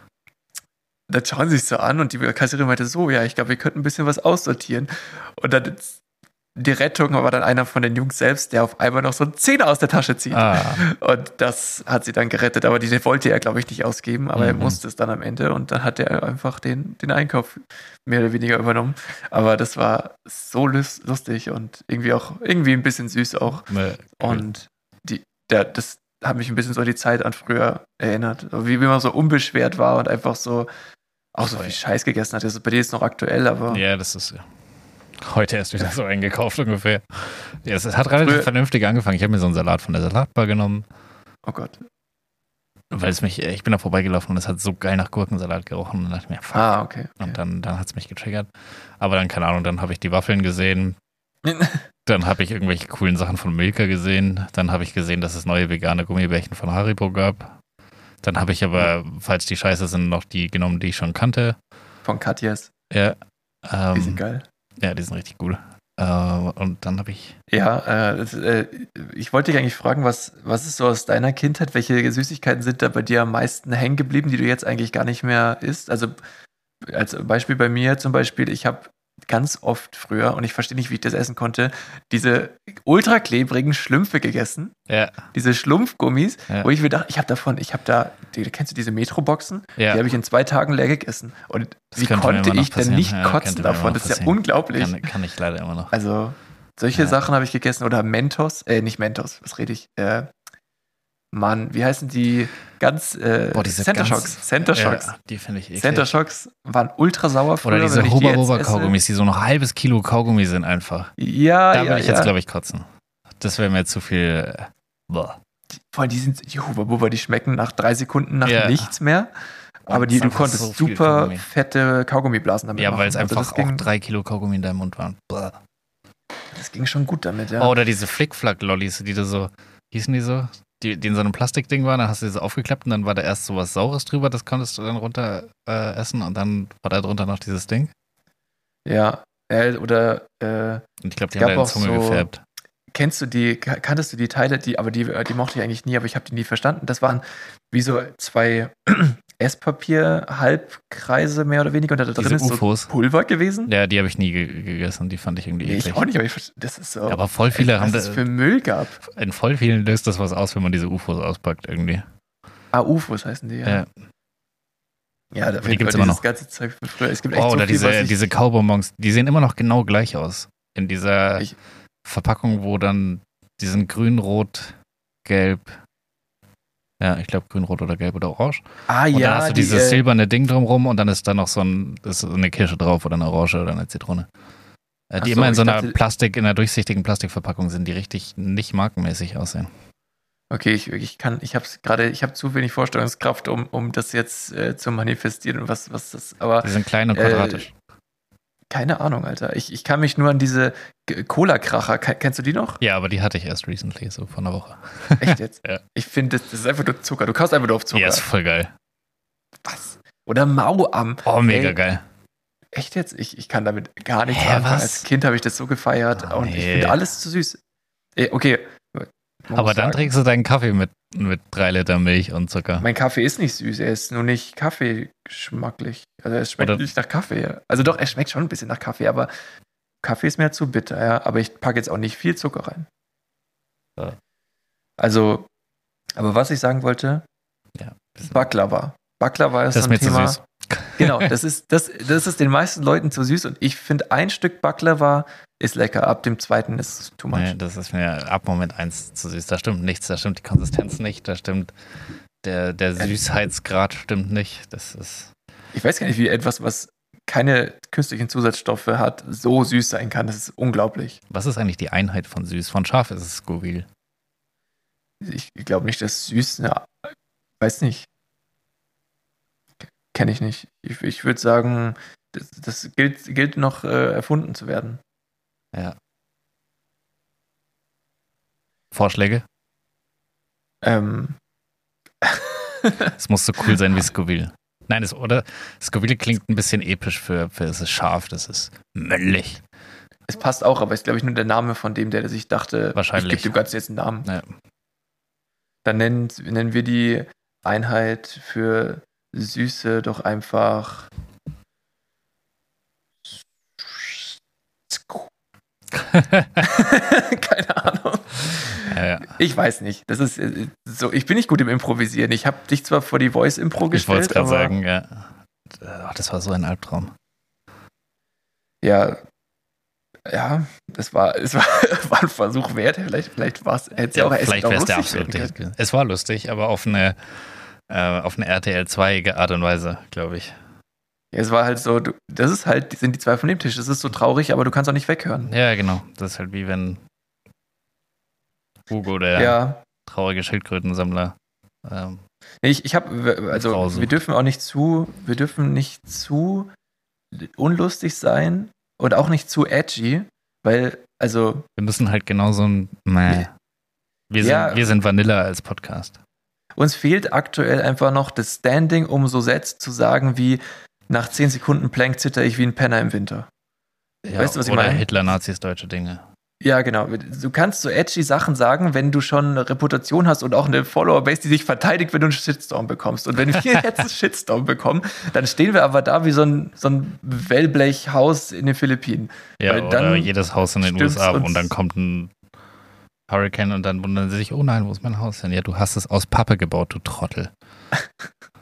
dann schauen sie sich so an und die Kassiererin meinte so, ja, ich glaube, wir könnten ein bisschen was aussortieren. Und dann die Rettung war dann einer von den Jungs selbst, der auf einmal noch so einen Zehner aus der Tasche zieht. Ah, Und das hat sie dann gerettet. Aber die wollte er, glaube ich, nicht ausgeben, aber er Mhm. musste es dann am Ende und dann hat er einfach den, den Einkauf mehr oder weniger übernommen. Aber das war so lus- lustig und irgendwie auch irgendwie ein bisschen süß auch. ne, cool. Und die, der, das hat mich ein bisschen so an die Zeit an früher erinnert. Wie, wie man so unbeschwert war und einfach so auch so viel Scheiß gegessen hat. Das ist bei dir jetzt noch aktuell, aber Ja, das ist ja. Heute erst wieder so eingekauft ungefähr. Ja, es hat relativ Früher- vernünftig angefangen. Ich habe mir so einen Salat von der Salatbar genommen, oh Gott. weil es mich, ich bin da vorbeigelaufen und es hat so geil nach Gurkensalat gerochen. Und dann dachte ich mir, fuck. Ah, okay. Und dann, dann hat es mich getriggert. Aber dann, keine Ahnung, dann habe ich die Waffeln gesehen. Dann habe ich irgendwelche coolen Sachen von Milka gesehen. Dann habe ich gesehen, dass es neue vegane Gummibärchen von Haribo gab. Dann habe ich aber, falls die scheiße sind, noch die genommen, die ich schon kannte. Von Katjas. Ja. Die sind Ähm, geil. Ja, die sind richtig gut. Äh, und dann habe ich. Ja, äh, äh, ich wollte dich eigentlich fragen, was, was ist so aus deiner Kindheit? Welche Süßigkeiten sind da bei dir am meisten hängen geblieben, die du jetzt eigentlich gar nicht mehr isst? Also als Beispiel bei mir zum Beispiel, ich habe ganz oft früher, und ich verstehe nicht, wie ich das essen konnte, diese ultra klebrigen Schlümpfe gegessen. Ja, Diese Schlumpfgummis, Ja. wo ich mir dachte, ich habe davon, ich habe da, die, kennst du diese Metroboxen? ja. Die habe ich in zwei Tagen leer gegessen. Und Das wie konnte ich denn nicht Ja, kotzen davon? Das ist ja unglaublich. kann, kann ich leider immer noch. Also, solche. Sachen habe ich gegessen. Oder Mentos, äh, nicht Mentos, was rede ich? Äh, Mann, wie heißen die ganz, äh, Boah, diese Center ganz- Shocks. Center Shocks. Ja, die finde ich eklig. Center Shocks waren ultra sauer früher, Oder diese wenn ich die. Kaugummis, die so noch ein halbes Kilo Kaugummi sind einfach. Ja, Da ja, würde ich ja. jetzt, glaube ich, kotzen. Das wäre mir zu viel. äh, Boah. Vor allem, die sind, die Huba Buba, die schmecken nach drei Sekunden nach Ja. nichts mehr. Aber die, du konntest so super Kaugummi. fette Kaugummiblasen damit Ja, weil es Also einfach ging, auch drei Kilo Kaugummi in deinem Mund waren. Boah. das ging schon gut damit, ja. Oh, oder diese Flickflack-Lollis, die du so, hießen die so? Die, die in so einem Plastikding waren, dann hast du diese aufgeklappt und dann war da erst so was Saures drüber, das konntest du dann runter äh, essen und dann war da drunter noch dieses Ding. Ja, äh, oder äh, Und ich glaube, die haben deine auch Zunge so- gefärbt. kennst du die, ka- kanntest du die Teile, die, aber die, die mochte ich eigentlich nie, aber ich habe die nie verstanden. Das waren wie so zwei Esspapier-Halbkreise mehr oder weniger und da drin Diese ist so UFOs. Pulver gewesen. Ja, die habe ich nie ge gegessen, die fand ich irgendwie Nee, eklig. ich auch nicht, aber ich, das ist so. Ja, aber voll viele was haben es das, für Müll gab. in voll vielen löst das was aus, wenn man diese UFOs auspackt irgendwie. Ah, UFOs heißen die, ja. Ja. Ja, da gibt's Fall immer noch. ganze Zeug von früher. Es gibt echt Oh, so oder viel, diese, diese Kaubonbons, die sehen immer noch genau gleich aus. In dieser Ich- Verpackung, wo dann diesen grün, rot, gelb. Ja, ich glaube grün, rot oder gelb oder orange. Ah, Und ja, dann hast du die, dieses äh, silberne Ding drumrum und dann ist da noch so ein, ist eine Kirsche drauf oder eine Orange oder eine Zitrone. Äh, Die so, immer in so einer dachte- Plastik, in einer durchsichtigen Plastikverpackung sind, die richtig nicht markenmäßig aussehen. Okay, ich, ich kann, ich habe gerade, ich habe zu wenig Vorstellungskraft, um, um das jetzt äh, zu manifestieren und was, was das, aber Die sind klein und Äh, quadratisch. Keine Ahnung, Alter. Ich, ich kann mich nur an diese Cola-Kracher, ke- kennst du die noch? ja, aber die hatte ich erst recently, so vor einer Woche. Echt jetzt? Ja. Ich finde, das, das ist einfach nur Zucker. Du kaufst einfach nur auf Zucker. Ja, ist voll geil. Was? Oder Mauam. Oh, mega Ey, geil. Echt jetzt? Ich, ich kann damit gar nichts Hä, anfangen. was? Als Kind habe ich das so gefeiert Oh, und ich nee. finde alles zu süß. Ey, okay. Man Aber dann sagen, trinkst du deinen Kaffee mit, mit drei Liter Milch und Zucker. Mein Kaffee ist nicht süß, er ist nur nicht kaffeegeschmacklich. Also es schmeckt Oder- nicht nach Kaffee. Also doch, er schmeckt schon ein bisschen nach Kaffee, aber Kaffee ist mir zu bitter, ja. Aber ich packe jetzt auch nicht viel Zucker rein. Ja. Also, aber was ich sagen wollte, Ja, Baklava. Baklava ist, Das so ist ein mir zu Thema. süß. Genau, das ist, das, das ist den meisten Leuten zu süß und ich finde, ein Stück Baklava ist lecker. Ab dem zweiten ist es too much. Nee, das ist mir ab Moment eins zu süß. Da stimmt nichts, da stimmt die Konsistenz nicht, da stimmt der, der Süßheitsgrad stimmt nicht. Das ist. Ich weiß gar nicht, wie etwas, was keine künstlichen Zusatzstoffe hat, so süß sein kann. Das ist unglaublich. Was ist eigentlich die Einheit von süß? Von scharf ist es Scoville. Ich glaube nicht, dass süß, na, weiß nicht. Kenne ich nicht. Ich, ich würde sagen, das, das gilt, gilt noch äh, erfunden zu werden. Ja. Vorschläge? Ähm, Es muss so cool sein wie Scoville. Nein, es, oder Scoville klingt ein bisschen episch für, für es ist scharf, das ist männlich. es passt auch, aber ist, glaube ich, nur der Name von dem, der sich dachte, Wahrscheinlich. ich gebe dem Ganzen jetzt einen Namen. Ja. Dann nennen, nennen wir die Einheit für Süße doch einfach. Keine Ahnung. Ja, ja. Ich weiß nicht. Das ist äh, so. Ich bin nicht gut im Improvisieren. Ich habe dich zwar vor die Voice Impro Ich wollte es gestellt, gerade sagen, ja. Ach, das war so ein Albtraum. ja, ja, das war, es war, war ein Versuch wert. Vielleicht, vielleicht war es, hätte ja auch, es vielleicht wäre es der absolute Hit. Es war lustig, aber auf eine, äh, auf eine RTL 2 Art und Weise, glaube ich. Es war halt so. Du, das ist halt, sind die zwei von dem Tisch. Das ist so traurig, aber du kannst auch nicht weghören. Ja, genau. Das ist halt wie wenn Hugo, der ja. traurige Schildkrötensammler, ähm, ich, ich habe, also Brause. wir dürfen auch nicht zu, wir dürfen nicht zu unlustig sein und auch nicht zu edgy, weil, also, wir müssen halt genau so ein Mäh. Wir sind, Ja. wir sind Vanilla als Podcast. uns fehlt aktuell einfach noch das Standing, um so Sätze zu sagen wie, nach 10 Sekunden Plank zitter ich wie ein Penner im Winter. Ja, Weißt du, was ich oder meine? Hitler, Nazis, deutsche Dinge. Ja, genau. Du kannst so edgy Sachen sagen, wenn du schon eine Reputation hast und auch eine Follower-Base, die sich verteidigt, wenn du einen Shitstorm bekommst. Und wenn wir jetzt einen Shitstorm bekommen, dann stehen wir aber da wie so ein, so ein Wellblechhaus in den Philippinen. Ja, Weil oder jedes Haus in den USA und dann kommt ein Hurricane und dann wundern sie sich, oh nein, wo ist mein Haus denn? Ja, du hast es aus Pappe gebaut, du Trottel.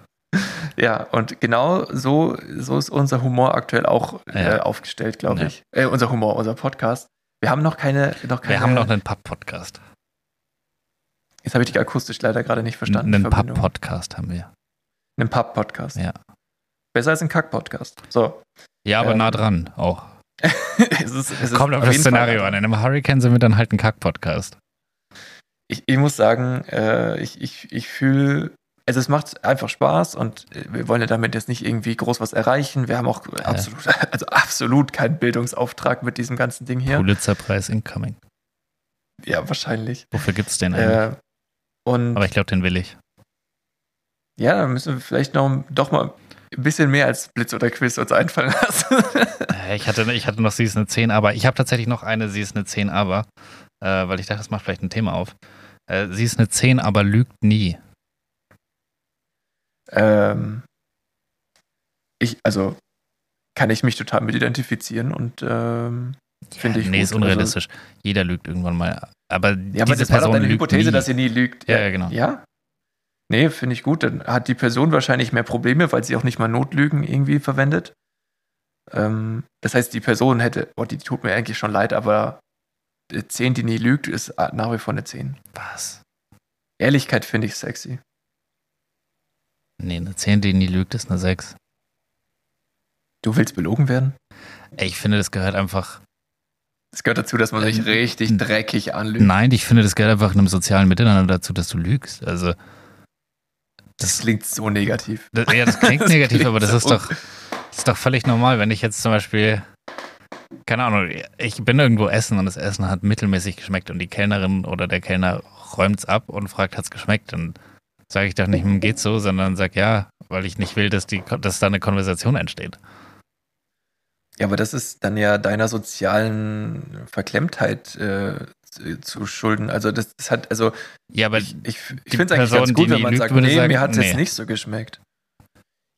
Ja, und genau so, so ist unser Humor aktuell auch äh, Ja. aufgestellt, glaube Ja. ich. Äh, unser Humor, unser Podcast. Wir haben noch keine, noch keine Wir haben noch einen Pub-Podcast. Jetzt habe ich dich akustisch leider gerade nicht verstanden. Einen. Pub-Podcast haben wir. Einen Pub-Podcast. Ja. Besser als ein Kack-Podcast. So. Ja, aber Ähm, nah dran auch. es ist, es Kommt auf das jeden Fall- Szenario an. In einem Hurricane sind wir dann halt ein Kack-Podcast. Ich, ich muss sagen, äh, ich, ich, ich fühle, also es macht einfach Spaß und äh, wir wollen ja damit jetzt nicht irgendwie groß was erreichen. Wir haben auch absolut, also absolut keinen Bildungsauftrag mit diesem ganzen Ding hier. Pulitzerpreis incoming. Ja, wahrscheinlich. Wofür gibt's den eigentlich? Äh, und aber ich glaube, den will ich. ja, dann müssen wir vielleicht noch doch mal ein bisschen mehr als Blitz oder Quiz uns einfallen lassen. Äh, Ich hatte, ich hatte noch, sie ist eine 10, aber ich habe tatsächlich noch eine, sie ist eine 10, aber, äh, weil ich dachte, das macht vielleicht ein Thema auf. Äh, sie ist eine 10, aber lügt nie. Ähm, ich, also kann ich mich total mit identifizieren und ähm, Finde ich Nee, gut. ist unrealistisch. Jeder lügt irgendwann mal. Aber Ja, aber diese das war doch Person deine Hypothese, nie. dass sie nie lügt. Ja, ja, genau. Ja? Nee, finde ich gut. Dann hat die Person wahrscheinlich mehr Probleme, weil sie auch nicht mal Notlügen irgendwie verwendet. Ähm, das heißt, die Person hätte, oh, die tut mir eigentlich schon leid, aber eine 10, die nie lügt, ist nach wie vor eine 10. Was? Ehrlichkeit finde ich sexy. Nee, eine 10, die nie lügt, ist eine 6. Du willst belogen werden? Ich finde, das gehört einfach. Es gehört dazu, dass man sich Ähm, richtig dreckig anlügt. Nein, ich finde, das gehört einfach in einem sozialen Miteinander dazu, dass du lügst. Also. Das Das, klingt so negativ. das, ja, das klingt negativ, klingt aber das so ist doch, das ist doch völlig normal, wenn ich jetzt zum Beispiel. Keine Ahnung, ich bin irgendwo essen und das Essen hat mittelmäßig geschmeckt und die Kellnerin oder der Kellner räumt's ab und fragt, hat's geschmeckt? Dann sage ich doch nicht, hm, geht's so, sondern sag ja, weil ich nicht will, dass, die, dass da eine Konversation entsteht. Ja, aber das ist dann ja deiner sozialen Verklemmtheit äh, zu, schulden. Also das, das hat, also Ja, aber ich, ich, ich finde es eigentlich ganz gut, wenn man lügt, sagt, nee, sagen, mir hat es nee. jetzt nicht so geschmeckt.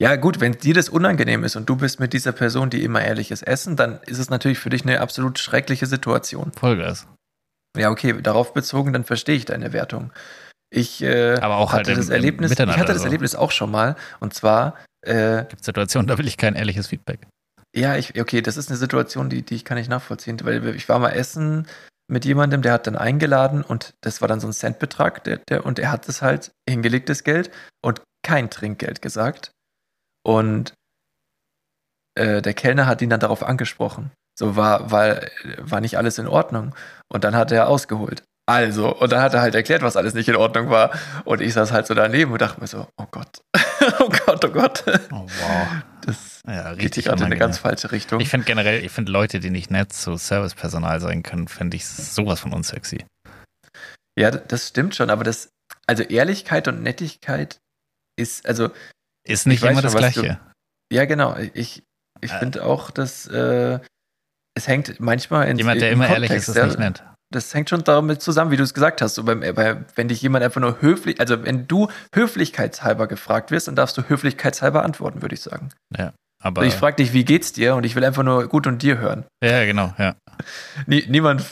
Ja, gut, wenn dir das unangenehm ist und du bist mit dieser Person, die immer ehrliches Essen, dann ist es natürlich für dich eine absolut schreckliche Situation. Vollgas. Ja, okay, darauf bezogen, dann verstehe ich deine Wertung. Ich äh, Aber auch halt hatte im- das im Erlebnis, ich hatte das so. Erlebnis auch schon mal und zwar äh, Gibt Situationen, da will ich kein ehrliches Feedback. Ja, ich, okay, das ist eine Situation, die, die ich kann nicht nachvollziehen, weil ich war mal essen mit jemandem, der hat dann eingeladen und das war dann so ein Centbetrag, der, der, und er hat das halt hingelegtes Geld und kein Trinkgeld gesagt. Und äh, der Kellner hat ihn dann darauf angesprochen. So war, war, war nicht alles in Ordnung. Und dann hat er ausgeholt. Also, und dann hat er halt erklärt, was alles nicht in Ordnung war. Und ich saß halt so daneben und dachte mir so, oh Gott, oh Gott, oh Gott. Oh, wow. Das Ja, geht richtig gerade in eine ganz falsche Richtung. Ich finde generell, ich finde Leute, die nicht nett zu Servicepersonal sein können, finde ich sowas von unsexy. Ja, das stimmt schon, aber das, also Ehrlichkeit und Nettigkeit ist, also, Ist nicht immer schon, das was du- Gleiche. ja, genau. Ich, ich Äh. finde auch, dass äh, es hängt manchmal in Jemand, der im immer ehrlich ist, Kontext, ist nicht nett. Das hängt schon damit zusammen, wie du es gesagt hast. So beim, äh, bei, wenn dich jemand einfach nur höflich, also wenn du höflichkeitshalber gefragt wirst, dann darfst du höflichkeitshalber antworten, würde ich sagen. Aber Also ich frage dich, wie geht's dir? Und ich will einfach nur gut und dir hören. ja, genau, ja. Nie, niemand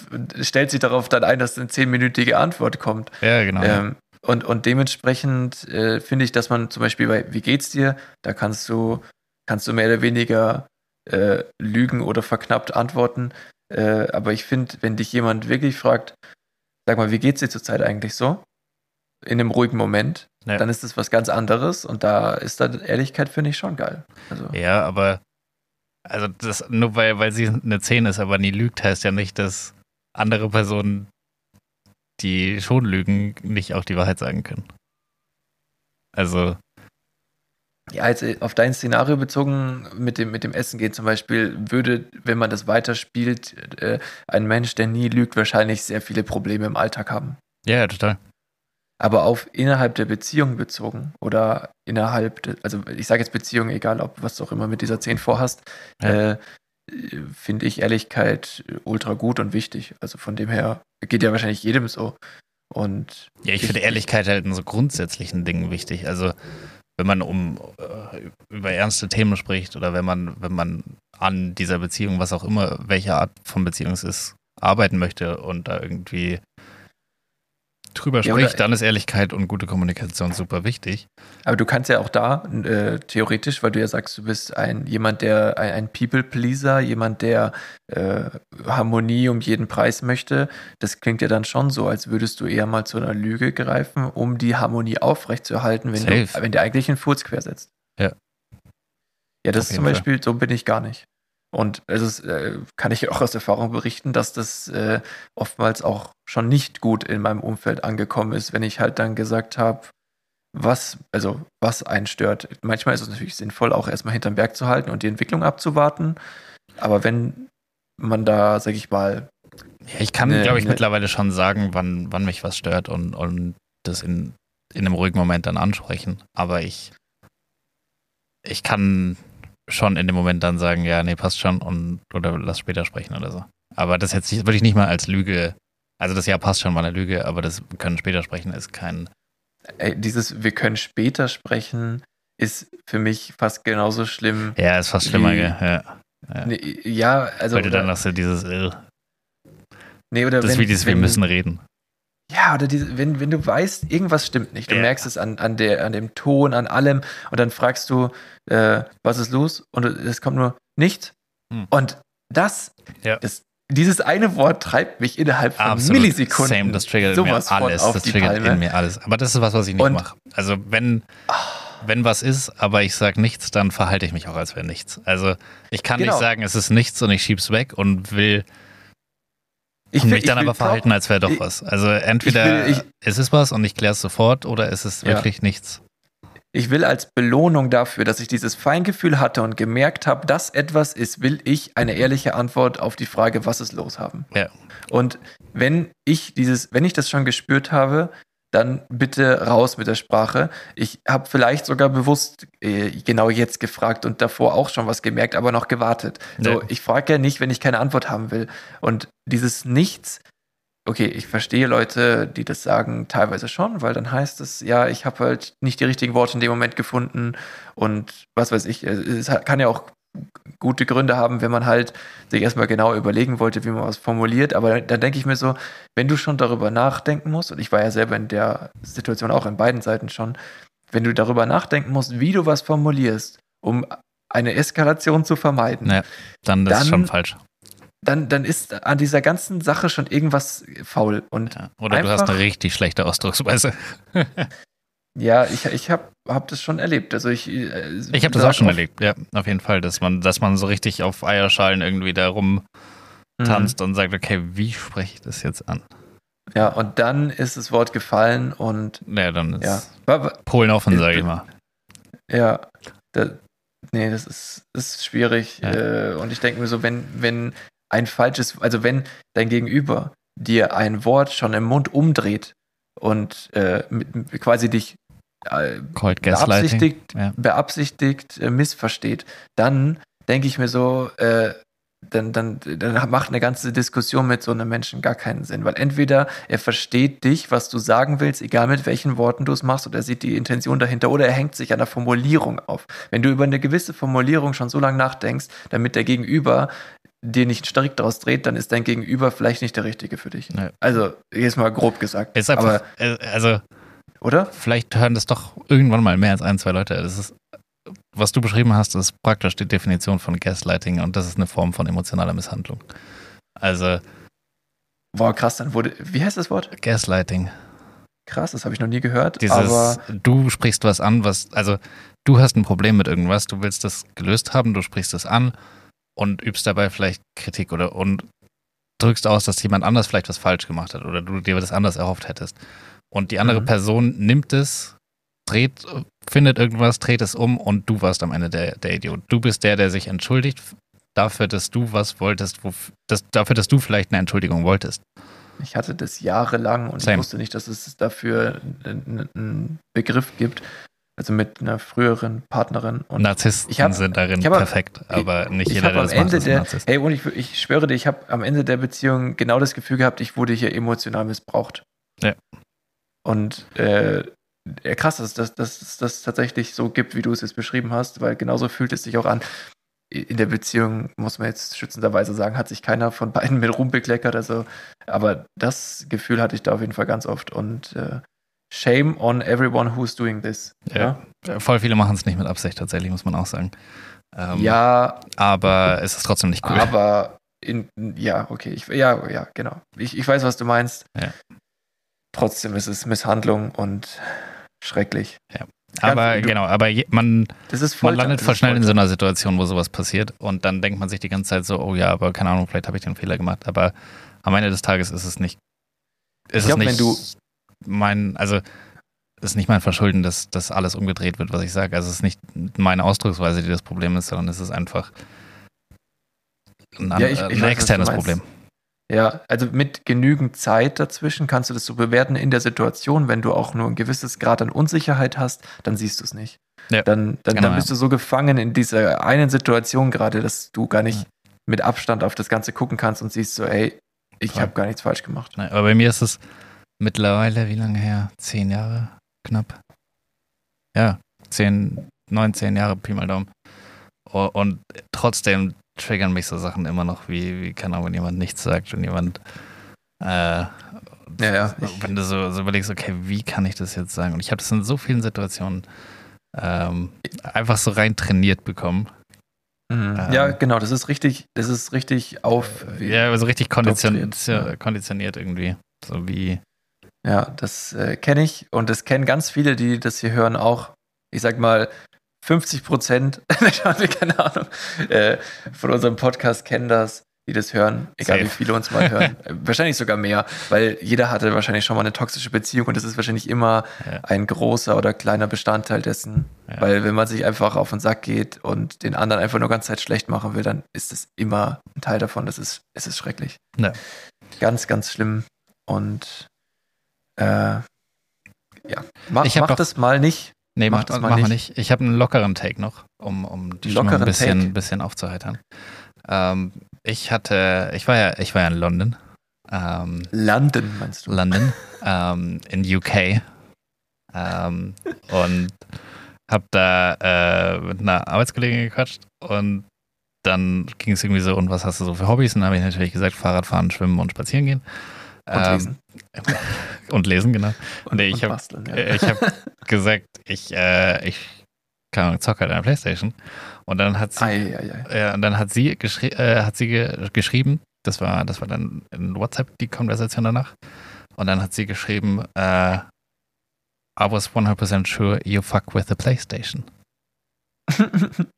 stellt sich darauf dann ein, dass eine zehnminütige Antwort kommt. Ja, genau. Ähm, und, und dementsprechend äh, finde ich, dass man zum Beispiel bei Wie geht's dir, da kannst du, kannst du mehr oder weniger äh, lügen oder verknappt antworten. Äh, aber ich finde, wenn dich jemand wirklich fragt, sag mal, wie geht's dir zurzeit eigentlich so? In einem ruhigen Moment, Ja. dann ist das was ganz anderes und da ist dann Ehrlichkeit, finde ich, schon geil. Also, Ja, aber also das nur weil, weil sie eine 10 ist, aber nie lügt, heißt ja nicht, dass andere Personen, die schon lügen, nicht auch die Wahrheit sagen können. Also, Ja, jetzt äh, auf dein Szenario bezogen mit dem, mit dem Essen gehen zum Beispiel, würde, wenn man das weiterspielt, äh, ein Mensch, der nie lügt, wahrscheinlich sehr viele Probleme im Alltag haben. ja, ja, total. Aber auf innerhalb der Beziehung bezogen oder innerhalb, de, also ich sage jetzt Beziehung, egal ob was du auch immer mit dieser 10 vorhast, Ja. äh, äh, finde ich Ehrlichkeit ultra gut und wichtig. Also von dem her geht ja wahrscheinlich jedem so. Und ja, ich, ich finde Ehrlichkeit halt in so grundsätzlichen Dingen wichtig. Also wenn man um äh, über ernste Themen spricht oder wenn man, wenn man an dieser Beziehung, was auch immer, welche Art von Beziehung es ist, arbeiten möchte und da irgendwie drüber ja, spricht, dann ist Ehrlichkeit und gute Kommunikation super wichtig. Aber du kannst ja auch da äh, theoretisch, weil du ja sagst, du bist ein jemand, der ein, ein People-Pleaser, jemand, der äh, Harmonie um jeden Preis möchte. Das klingt ja dann schon so, als würdest du eher mal zu einer Lüge greifen, um die Harmonie aufrechtzuerhalten, wenn, du, wenn der eigentlich einen Furz quersetzt. Ja. Ja, das ist zum Beispiel, Fall. so bin ich gar nicht. Und es ist, äh, kann ich auch aus Erfahrung berichten, dass das äh, oftmals auch schon nicht gut in meinem Umfeld angekommen ist, wenn ich halt dann gesagt habe, was, also was einen stört. Manchmal ist es natürlich sinnvoll, auch erstmal hinterm Berg zu halten und die Entwicklung abzuwarten. Aber wenn man da, sag ich mal. Ja, ich kann, glaube ich, ne mittlerweile schon sagen, wann, wann mich was stört und, und das in, in einem ruhigen Moment dann ansprechen. Aber ich, ich kann schon in dem Moment dann sagen, ja, nee, passt schon und oder lass später sprechen oder so. Aber das jetzt würde ich nicht mal als Lüge, also das ja passt schon mal eine Lüge, aber das können später sprechen ist kein. Ey, dieses wir können später sprechen ist für mich fast genauso schlimm. Ja, ist fast schlimmer, gell? Ja. Ja, nee, ja also. Weil du dann noch so dieses. Äh, nee, oder das wenn, ist wie dieses, wenn, wir müssen reden. Ja, oder diese, wenn, wenn du weißt, irgendwas stimmt nicht, du ja. merkst es an, an, der, an dem Ton, an allem, und dann fragst du, äh, was ist los? Und es kommt nur nichts. Hm. Und das, ja. das, dieses eine Wort treibt mich innerhalb von Absolut. Millisekunden. Same, das triggert sowas mir alles. das triggert Palme. in mir alles. Aber das ist was, was ich nicht mache. Also wenn, wenn was ist, aber ich sage nichts, dann verhalte ich mich auch, als wäre nichts. Also ich kann genau. nicht sagen, es ist nichts und ich schieb's weg und will ich will, mich dann aber verhalten, als wäre doch ich, was. Also entweder will, ich, es ist was und ich kläre es sofort oder es ist wirklich ja. nichts. Ich will als Belohnung dafür, dass ich dieses Feingefühl hatte und gemerkt habe, dass etwas ist, will ich eine ehrliche Antwort auf die Frage, was ist los haben. Ja. Und wenn ich dieses, wenn ich das schon gespürt habe, dann bitte raus mit der Sprache. Ich habe vielleicht sogar bewusst äh, genau jetzt gefragt und davor auch schon was gemerkt, aber noch gewartet. Nee. So, ich frage ja nicht, wenn ich keine Antwort haben will. Und dieses Nichts, okay, ich verstehe Leute, die das sagen, teilweise schon, weil dann heißt es, ja, ich habe halt nicht die richtigen Worte in dem Moment gefunden und was weiß ich. Es kann ja auch gute Gründe haben, wenn man halt sich erstmal genau überlegen wollte, wie man was formuliert. Aber dann denke ich mir so, wenn du schon darüber nachdenken musst, und ich war ja selber in der Situation auch in beiden Seiten schon, wenn du darüber nachdenken musst, wie du was formulierst, um eine Eskalation zu vermeiden, ja, dann ist dann, schon falsch. Dann, dann ist an dieser ganzen Sache schon irgendwas faul. Und ja, oder du hast eine richtig schlechte Ausdrucksweise. Ja, ich, ich habe hab das schon erlebt. Also ich äh, ich habe das auch schon erlebt, ja, auf jeden Fall, dass man, dass man so richtig auf Eierschalen irgendwie da rumtanzt mhm. und sagt, okay, wie spreche ich das jetzt an? Ja, und dann ist das Wort gefallen und. Ja, dann ist ja. Polen offen, sage ich mal. Ja, da, nee, das ist, ist schwierig. Ja. Äh, und ich denke mir so, wenn, wenn ein falsches, also wenn dein Gegenüber dir ein Wort schon im Mund umdreht und äh, mit, quasi dich äh, beabsichtigt, ja. beabsichtigt äh, missversteht, dann denke ich mir so, äh, dann, dann, dann macht eine ganze Diskussion mit so einem Menschen gar keinen Sinn, weil entweder er versteht dich, was du sagen willst, egal mit welchen Worten du es machst, oder er sieht die Intention dahinter, oder er hängt sich an der Formulierung auf. Wenn du über eine gewisse Formulierung schon so lange nachdenkst, damit der Gegenüber dir nicht strikt daraus dreht, dann ist dein Gegenüber vielleicht nicht der Richtige für dich. Nee. Also, jetzt mal grob gesagt. Ist einfach, Aber, äh, also, oder? Vielleicht hören das doch irgendwann mal mehr als ein, zwei Leute. Das ist, was du beschrieben hast, ist praktisch die Definition von Gaslighting und das ist eine Form von emotionaler Misshandlung. Also. Boah, krass, dann wurde. Wie heißt das Wort? Gaslighting. Krass, das habe ich noch nie gehört. Dieses, aber du sprichst was an, was, also du hast ein Problem mit irgendwas, du willst das gelöst haben, du sprichst es an und übst dabei vielleicht Kritik oder und drückst aus, dass jemand anders vielleicht was falsch gemacht hat oder du dir das anders erhofft hättest. Und die andere mhm. Person nimmt es, dreht, findet irgendwas, dreht es um und du warst am Ende der, der Idiot. Du bist der, der sich entschuldigt dafür, dass du was wolltest, wo, dass, dafür, dass du vielleicht eine Entschuldigung wolltest. Ich hatte das jahrelang und Same. ich wusste nicht, dass es dafür einen Begriff gibt. also mit einer früheren Partnerin. Und Narzissten ich hab- sind darin ich hab- perfekt, aber nicht ich jeder, der das macht, Ende ist ein der, Narzisst. hey, und ich, ich schwöre dir, ich habe am Ende der Beziehung genau das Gefühl gehabt, ich wurde hier emotional missbraucht. Ja. Und äh, ja, krass, dass dass- dass es das tatsächlich so gibt, wie du es jetzt beschrieben hast, weil genauso fühlt es sich auch an. In der Beziehung, muss man jetzt schützenderweise sagen, hat sich keiner von beiden mit Ruhm bekleckert. Also, aber das Gefühl hatte ich da auf jeden Fall ganz oft. Und äh, shame on everyone who's doing this. Ja. Voll viele machen es nicht mit Absicht tatsächlich, muss man auch sagen. Ähm, ja Aber es ist trotzdem nicht cool. Aber in, ja, okay, ich, ja, ja, genau. Ich, ich weiß, was du meinst. Ja. Trotzdem ist es Misshandlung und schrecklich. Aber du- genau, aber je, man, man landet voll schnell in so einer Situation, wo sowas passiert und dann denkt man sich die ganze Zeit so, oh ja, aber keine Ahnung, vielleicht habe ich den Fehler gemacht. Aber am Ende des Tages ist es nicht, ist Ich glaub, es wenn nicht du- mein, also ist nicht mein Verschulden, dass das alles umgedreht wird, was ich sage. Also es ist nicht meine Ausdrucksweise, die das Problem ist, sondern es ist einfach ein, Ja, ich- ich ein weiß, externes. Problem. Ja, also mit genügend Zeit dazwischen kannst du das so bewerten in der Situation. Wenn du auch nur ein gewisses Grad an Unsicherheit hast, dann siehst du es nicht. Ja, dann dann, genau, dann bist du so gefangen in dieser einen Situation gerade, dass du gar nicht mit Abstand auf das Ganze gucken kannst und siehst so, ey, ich habe gar nichts falsch gemacht. Nein, aber bei mir ist es mittlerweile, wie lange her? Zehn Jahre knapp. Ja, zehn, neun, zehn Jahre, Pi mal Daumen. Und trotzdem triggern mich so Sachen immer noch, wie, wie keine Ahnung, wenn jemand nichts sagt, wenn jemand, äh, Ja, ja, ich- wenn du so, so überlegst, okay, wie kann ich das jetzt sagen? Und ich habe das in so vielen Situationen ähm, einfach so rein trainiert bekommen. Mhm. Ähm, ja, genau, das ist richtig, das ist richtig auf. Ja, also richtig konditioniert, ja. konditioniert irgendwie. So wie, Ja, das äh, kenne ich und das kennen ganz viele, die das hier hören, auch. Ich sag mal, 50 Prozent, keine Ahnung, äh, von unserem Podcast kennen das, die das hören, egal Safe. wie viele uns mal hören. Äh, wahrscheinlich sogar mehr, weil jeder hatte wahrscheinlich schon mal eine toxische Beziehung und das ist wahrscheinlich immer Ja. ein großer oder kleiner Bestandteil dessen. Ja. Weil wenn man sich einfach auf den Sack geht und den anderen einfach nur ganz Zeit schlecht machen will, dann ist das immer ein Teil davon. Das ist, es ist schrecklich. Ja. Ganz, ganz schlimm. Und äh, ja, mach, mach das mal nicht. Nee, Mach mach, das mal mal nicht. nicht. Ich habe einen lockeren Take noch, um, um die Stimmung ein bisschen, bisschen aufzuheitern. Ähm, ich hatte, ich war ja, ich war ja in London. Ähm, Landen, meinst du? London, ähm, in UK. Ähm, und habe da äh, mit einer Arbeitskollegin gequatscht und dann ging es irgendwie so, und was hast du so für Hobbys? Und dann habe ich natürlich gesagt, Fahrradfahren, Schwimmen und Spazieren gehen. Und Ähm, lesen. Und lesen, genau. Und, nee, ich hab- basteln, ja. Äh, Ich habe gesagt, ich, äh, ich keine Ahnung, zocke halt an der Playstation. Und dann hat sie, Ei, ei, ei. äh, und dann hat sie, geschri äh, hat sie ge geschrieben, das war, das war dann in WhatsApp die Konversation danach. Und dann hat sie geschrieben, äh, I was 100% sure you fuck with the PlayStation.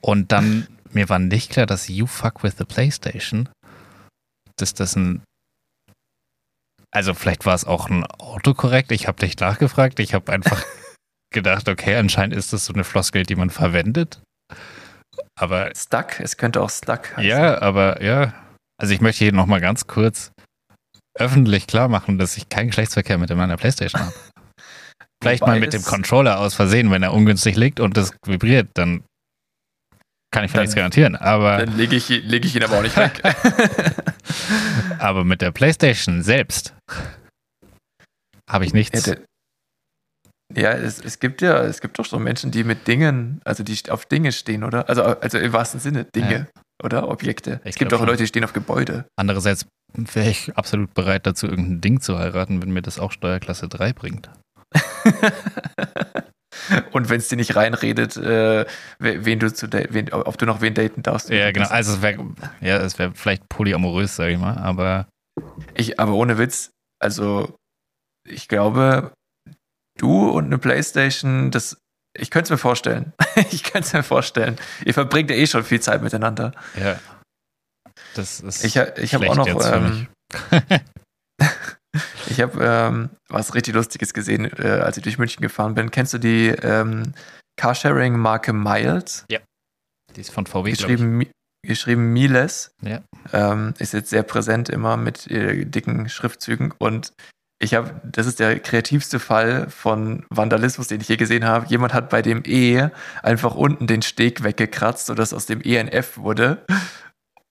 Und dann, mir war nicht klar, dass you fuck with the PlayStation, dass das ein, also vielleicht war es auch ein Autokorrekt, ich habe dich nachgefragt, ich habe einfach gedacht, okay, anscheinend ist das so eine Floskel, die man verwendet. Aber Stuck, es könnte auch Stuck heißen. ja, aber ja. Also ich möchte hier nochmal ganz kurz öffentlich klar machen, dass ich keinen Geschlechtsverkehr mit meiner Playstation habe. Vielleicht Wobei mal mit dem Controller aus Versehen, wenn er ungünstig liegt und das vibriert, dann kann ich Dann- nichts garantieren. Aber, Dann lege ich, leg ich ihn aber auch nicht weg. aber mit der Playstation selbst habe ich Ja, nichts. der, ja es, es gibt ja, es gibt doch so Menschen, die mit Dingen, also die auf Dinge stehen, oder? Also, also im wahrsten Sinne Dinge, oder? Objekte. Ich es gibt auch schon. Leute, die stehen auf Gebäude. Andererseits wäre ich absolut bereit dazu, irgendein Ding zu heiraten, wenn mir das auch Steuerklasse 3 bringt. Und wenn es dir nicht reinredet, äh, we- wen du zu wen, ob du noch wen daten darfst. Ja, genau. Also es wäre ja, es wäre vielleicht polyamorös, sage ich mal, aber Ich, aber ohne Witz, also ich glaube, du und eine Playstation, das, ich könnte es mir vorstellen. ich könnte es mir vorstellen. Ihr verbringt ja eh schon viel Zeit miteinander. ja. Das ist Ich, ich habe auch noch, ähm, ich habe ähm, was richtig Lustiges gesehen, äh, als ich durch München gefahren bin. Kennst du die ähm, Carsharing-Marke Miles? Die ist von VW. Geschrieben, geschrieben Miles. Ja. Ähm, ist jetzt sehr präsent immer mit äh, dicken Schriftzügen und ich habe, das ist der kreativste Fall von Vandalismus, den ich je gesehen habe. Jemand hat bei dem E einfach unten den Steg weggekratzt, sodass aus dem E ein F wurde.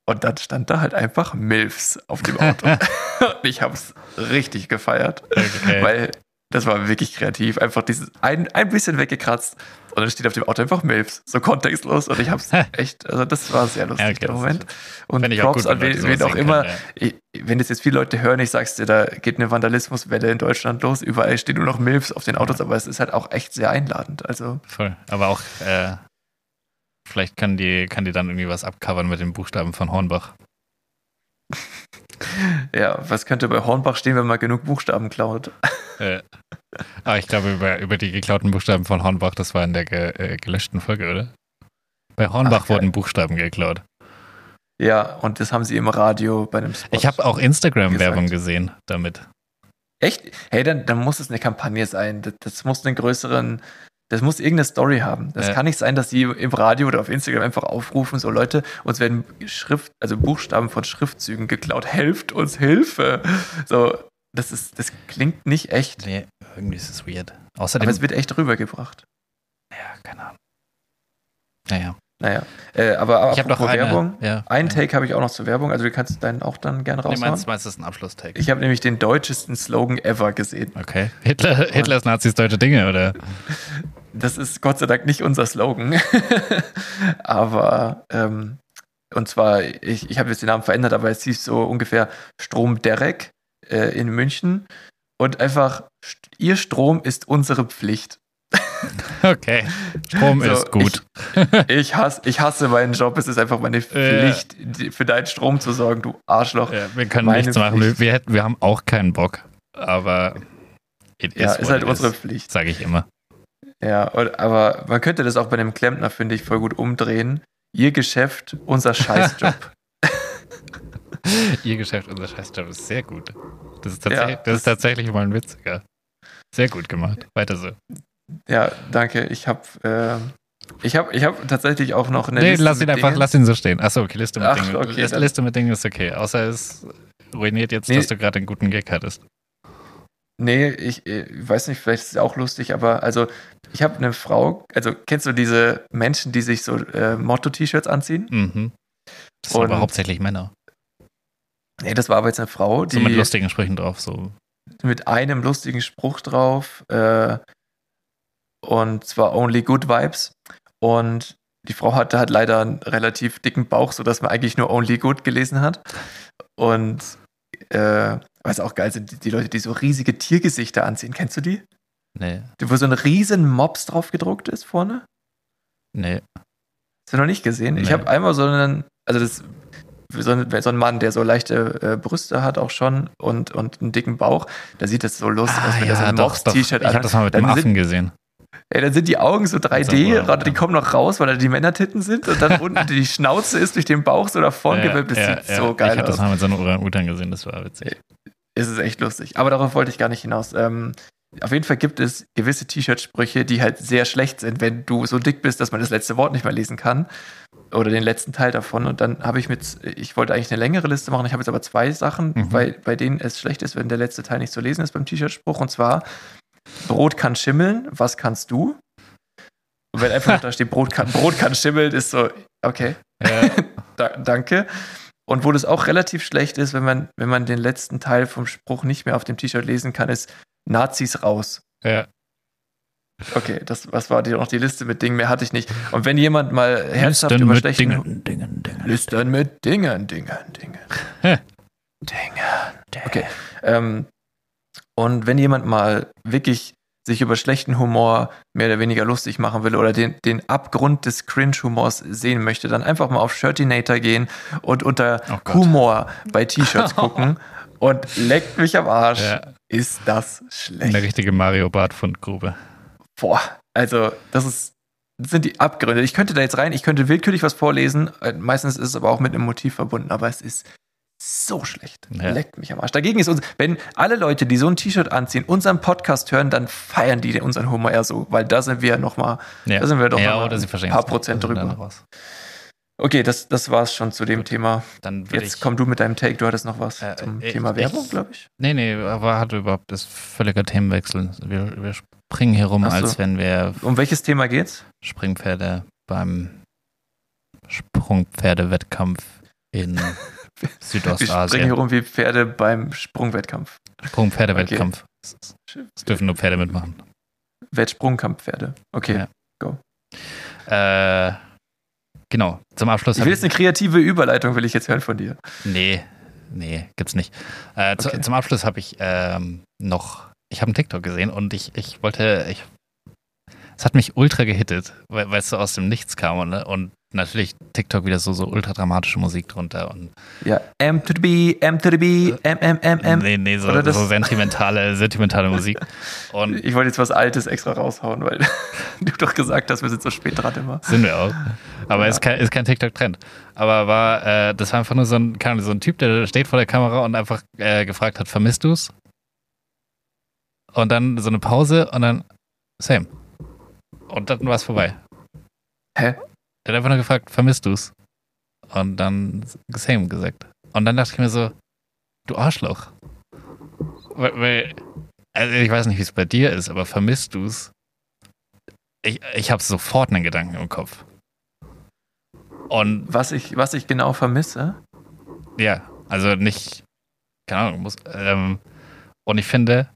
Und dann stand da halt einfach Milfs auf dem Auto. ich habe es richtig gefeiert, Okay. weil das war wirklich kreativ. Einfach dieses ein, ein bisschen weggekratzt und dann steht auf dem Auto einfach Milfs. So kontextlos. Und ich habe es echt, also das war sehr lustig, Ja, okay, der das Moment. Und Props gut, an wen, wen auch immer. können, Ich, wenn das jetzt viele Leute hören, ich sag's dir, da geht eine Vandalismuswelle in Deutschland los. Überall stehen nur noch Milfs auf den Autos, aber es ist halt auch echt sehr einladend. Also, Voll. Aber auch, äh, vielleicht kann die, kann die dann irgendwie was abcovern mit den Buchstaben von Hornbach. ja, was könnte bei Hornbach stehen, wenn man genug Buchstaben klaut? Äh, ah, ich glaube, über, über die geklauten Buchstaben von Hornbach, das war in der ge, äh, gelöschten Folge, oder? Bei Hornbach Ach, wurden Buchstaben geklaut. Ja, und das haben sie im Radio bei einem Spot. Ich habe auch Instagram-Werbung gesehen damit. Echt? Hey, dann, dann muss es eine Kampagne sein. Das, das muss einen größeren, das muss irgendeine Story haben. Das Ja. kann nicht sein, dass sie im Radio oder auf Instagram einfach aufrufen, so Leute, uns werden Schrift, also Buchstaben von Schriftzügen geklaut. Helft uns Hilfe. So, das ist, das klingt nicht echt. Nee, irgendwie ist es weird. Außerdem, Aber es wird echt rübergebracht. ja, keine Ahnung. Naja, Naja. Äh, aber ich habe apropos eine, Werbung. Ja, Einen ja. Take habe ich auch noch zur Werbung, also du kannst deinen auch dann gerne Nee, raushauen. meinst, meinst du, das ist ein Abschlusstake? ich habe nämlich den deutschesten Slogan ever gesehen. Okay. Hitler, Hitlers Nazis deutsche Dinge, oder? Das ist Gott sei Dank nicht unser Slogan. aber, ähm, und zwar, ich, ich habe jetzt den Namen verändert, aber es hieß so ungefähr Strom Derek äh, in München. Und einfach, ihr Strom ist unsere Pflicht. Okay. Strom So, ist gut. Ich hasse, ich hasse meinen Job, es ist einfach meine Pflicht, die- für deinen Strom zu sorgen, du Arschloch. Ja, wir können Meine nichts machen. Pflicht. Wir, wir, haben auch keinen Bock. Aber it Ja, is ist halt it unsere is, Pflicht. Sage ich immer. Ja, aber man könnte das auch bei einem Klempner, finde ich, voll gut umdrehen. Ihr Geschäft, unser Scheißjob. Ihr Geschäft, unser Scheißjob ist sehr gut. Das ist tatsächlich, Ja, das ist tatsächlich mal ein witziger. Sehr gut gemacht. Weiter so. ja, danke. Ich habe äh, ich hab, ich hab tatsächlich auch noch eine nee, Liste lass ihn einfach, Dingen. lass ihn so stehen. Achso, okay, Liste mit Ach, Dingen. okay, Liste mit Dingen ist okay. Außer es ruiniert jetzt, Nee. dass du gerade einen guten Gag hattest. Nee, ich, äh, weiß nicht, vielleicht ist es auch lustig, aber also ich habe eine Frau, also kennst du diese Menschen, die sich so äh, Motto-T-Shirts anziehen? Mhm. Das sind Und- aber hauptsächlich Männer. Nee, das war aber jetzt eine Frau, die So mit lustigen Sprüchen drauf. So. mit einem lustigen Spruch drauf äh, und zwar Only Good Vibes und die Frau hatte halt leider einen relativ dicken Bauch, sodass man eigentlich nur Only Good gelesen hat und äh, was auch geil sind, die, die Leute, die so riesige Tiergesichter anziehen. Kennst du die? Nee, Wo so ein riesen Mops drauf gedruckt ist vorne? nee. Hast du noch nicht gesehen? Ich Nee. habe einmal so einen, also das so ein, so ein Mann, der so leichte äh, Brüste hat auch schon und, und einen dicken Bauch, da sieht das so lustig aus, wenn er so ein Mops-T-Shirt Ah, Ich habe das mal mit dem Dann sind- Affen gesehen. Ey, dann sind die Augen so 3D, So, gerade die ja. kommen noch raus, weil da die Männertitten sind und dann unten die Schnauze ist durch den Bauch so davon gewölbt. Das sieht so Ich geil habe aus. das mal mit so einem Orang-Utan gesehen, das war witzig. Es ist echt lustig. Aber darauf wollte ich gar nicht hinaus. Ähm, auf jeden Fall gibt es gewisse T-Shirt-Sprüche, die halt sehr schlecht sind, wenn du so dick bist, dass man das letzte Wort nicht mehr lesen kann. Oder den letzten Teil davon. Und dann habe ich mit, ich wollte eigentlich eine längere Liste machen. Ich habe jetzt aber zwei Sachen, Mhm. bei, bei denen es schlecht ist, wenn der letzte Teil nicht zu lesen ist beim T-Shirt-Spruch. Und zwar, Brot kann schimmeln, was kannst du? Und wenn einfach da steht, Brot kann, Brot kann schimmeln, ist so, okay. Ja, Da, danke. Und wo das auch relativ schlecht ist, wenn man, wenn man den letzten Teil vom Spruch nicht mehr auf dem T-Shirt lesen kann, ist Nazis raus. ja. Okay, das was war die, noch die Liste mit Dingen, mehr hatte ich nicht. Und wenn jemand mal herzhaft Listen über schlechten Dingen, Dingen, Dingen. Listen mit Dingen, Dingen, Dingen. Hä. Dingen. Okay. Ähm, und wenn jemand mal wirklich sich über schlechten Humor mehr oder weniger lustig machen will oder den, den Abgrund des Cringe-Humors sehen möchte, dann einfach mal auf Shirtinator gehen und unter Oh. Humor bei T-Shirts gucken und leckt mich am Arsch. Ja, Ist das schlecht? eine richtige Mario Bart Fundgrube. Boah, also das ist das sind die Abgründe. Ich könnte da jetzt rein, ich könnte willkürlich was vorlesen. Äh, Meistens ist es aber auch mit einem Motiv verbunden, aber es ist so schlecht. Ja. Leckt mich am Arsch. Dagegen ist uns, wenn alle Leute, die so ein T-Shirt anziehen, unseren Podcast hören, dann feiern die unseren Humor eher so, weil da sind wir noch mal, Ja. da sind wir doch ja, noch ein paar es Prozent drüber. Okay, das, das war's schon zu dem. Thema. Dann Jetzt ich. komm du mit deinem Take. Du hattest noch was Äh, zum äh, Thema ich- Werbung, ich- glaube ich. Nee, nee, aber hatte überhaupt das völliger Themenwechsel. Wir, wir springen hier rum, so. als wenn wir Um welches Thema geht's? Springpferde beim Sprungpferdewettkampf in Wir springen Südostasien. hier rum wie Pferde beim Sprungwettkampf. Sprungpferdewettkampf. Es dürfen nur Pferde mitmachen. Wettsprungkampfpferde. Okay. Ja. Äh, genau. Zum Abschluss. Ich will jetzt eine kreative Überleitung, will ich jetzt hören von dir. Nee, nee, gibt's nicht. Äh, zu, Okay. Zum Abschluss habe ich ähm, noch, ich habe einen TikTok gesehen und ich, ich wollte, ich, es hat mich ultra gehittet, weil weil es so aus dem Nichts kam und, und natürlich TikTok wieder so, so ultra dramatische Musik drunter und Ja, M to the B, M to the B, M, M, M, M. nee, nee, so, so sentimentale, sentimentale Musik. Und Ich wollte jetzt was Altes extra raushauen, weil du doch gesagt hast, wir sind so spät dran immer. Sind wir auch. Aber Ja. ist kein, ist kein TikTok-Trend. Aber war, äh, das war einfach nur so ein, so ein Typ, der steht vor der Kamera und einfach äh, gefragt hat, vermisst du's? Und dann so eine Pause und dann same. Und dann war es vorbei. Hä? Der hat einfach nur gefragt, vermisst du's? Und dann same gesagt. Und dann dachte ich mir so, du Arschloch. Weil, weil also ich weiß nicht, wie es bei dir ist, aber vermisst du's? Ich, ich habe sofort einen Gedanken im Kopf. Und Was ich, was ich genau vermisse, ja, also nicht, keine Ahnung, muss, ähm, und ich finde,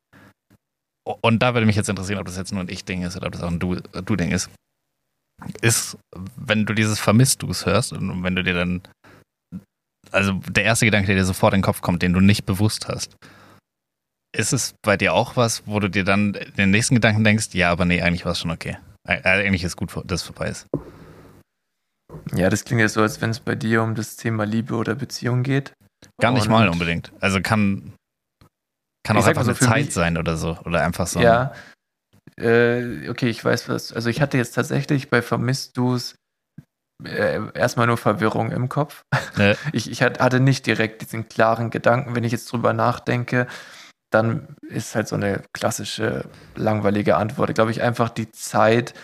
und da würde mich jetzt interessieren, ob das jetzt nur ein Ich-Ding ist oder ob das auch ein Du- Du-Ding ist, ist, wenn du dieses Vermisst du's hörst und wenn du dir dann, also der erste Gedanke, der dir sofort in den Kopf kommt, den du nicht bewusst hast, ist es bei dir auch was, wo du dir dann den nächsten Gedanken denkst, ja, aber nee, eigentlich war es schon okay. Äh, Eigentlich ist gut, dass es vorbei ist. ja, das klingt jetzt so, als wenn es bei dir um das Thema Liebe oder Beziehung geht. Gar nicht Und- mal unbedingt. Also kann, kann Ich auch einfach so, eine Zeit sein oder so. Oder einfach so. Ja. Äh, okay, ich weiß was. Also ich hatte jetzt tatsächlich bei Vermisst du's äh, erstmal nur Verwirrung im Kopf. Ne? Ich, ich hat- hatte nicht direkt diesen klaren Gedanken. Wenn ich jetzt drüber nachdenke, dann ist halt so eine klassische, langweilige Antwort. Glaube ich, einfach die Zeit,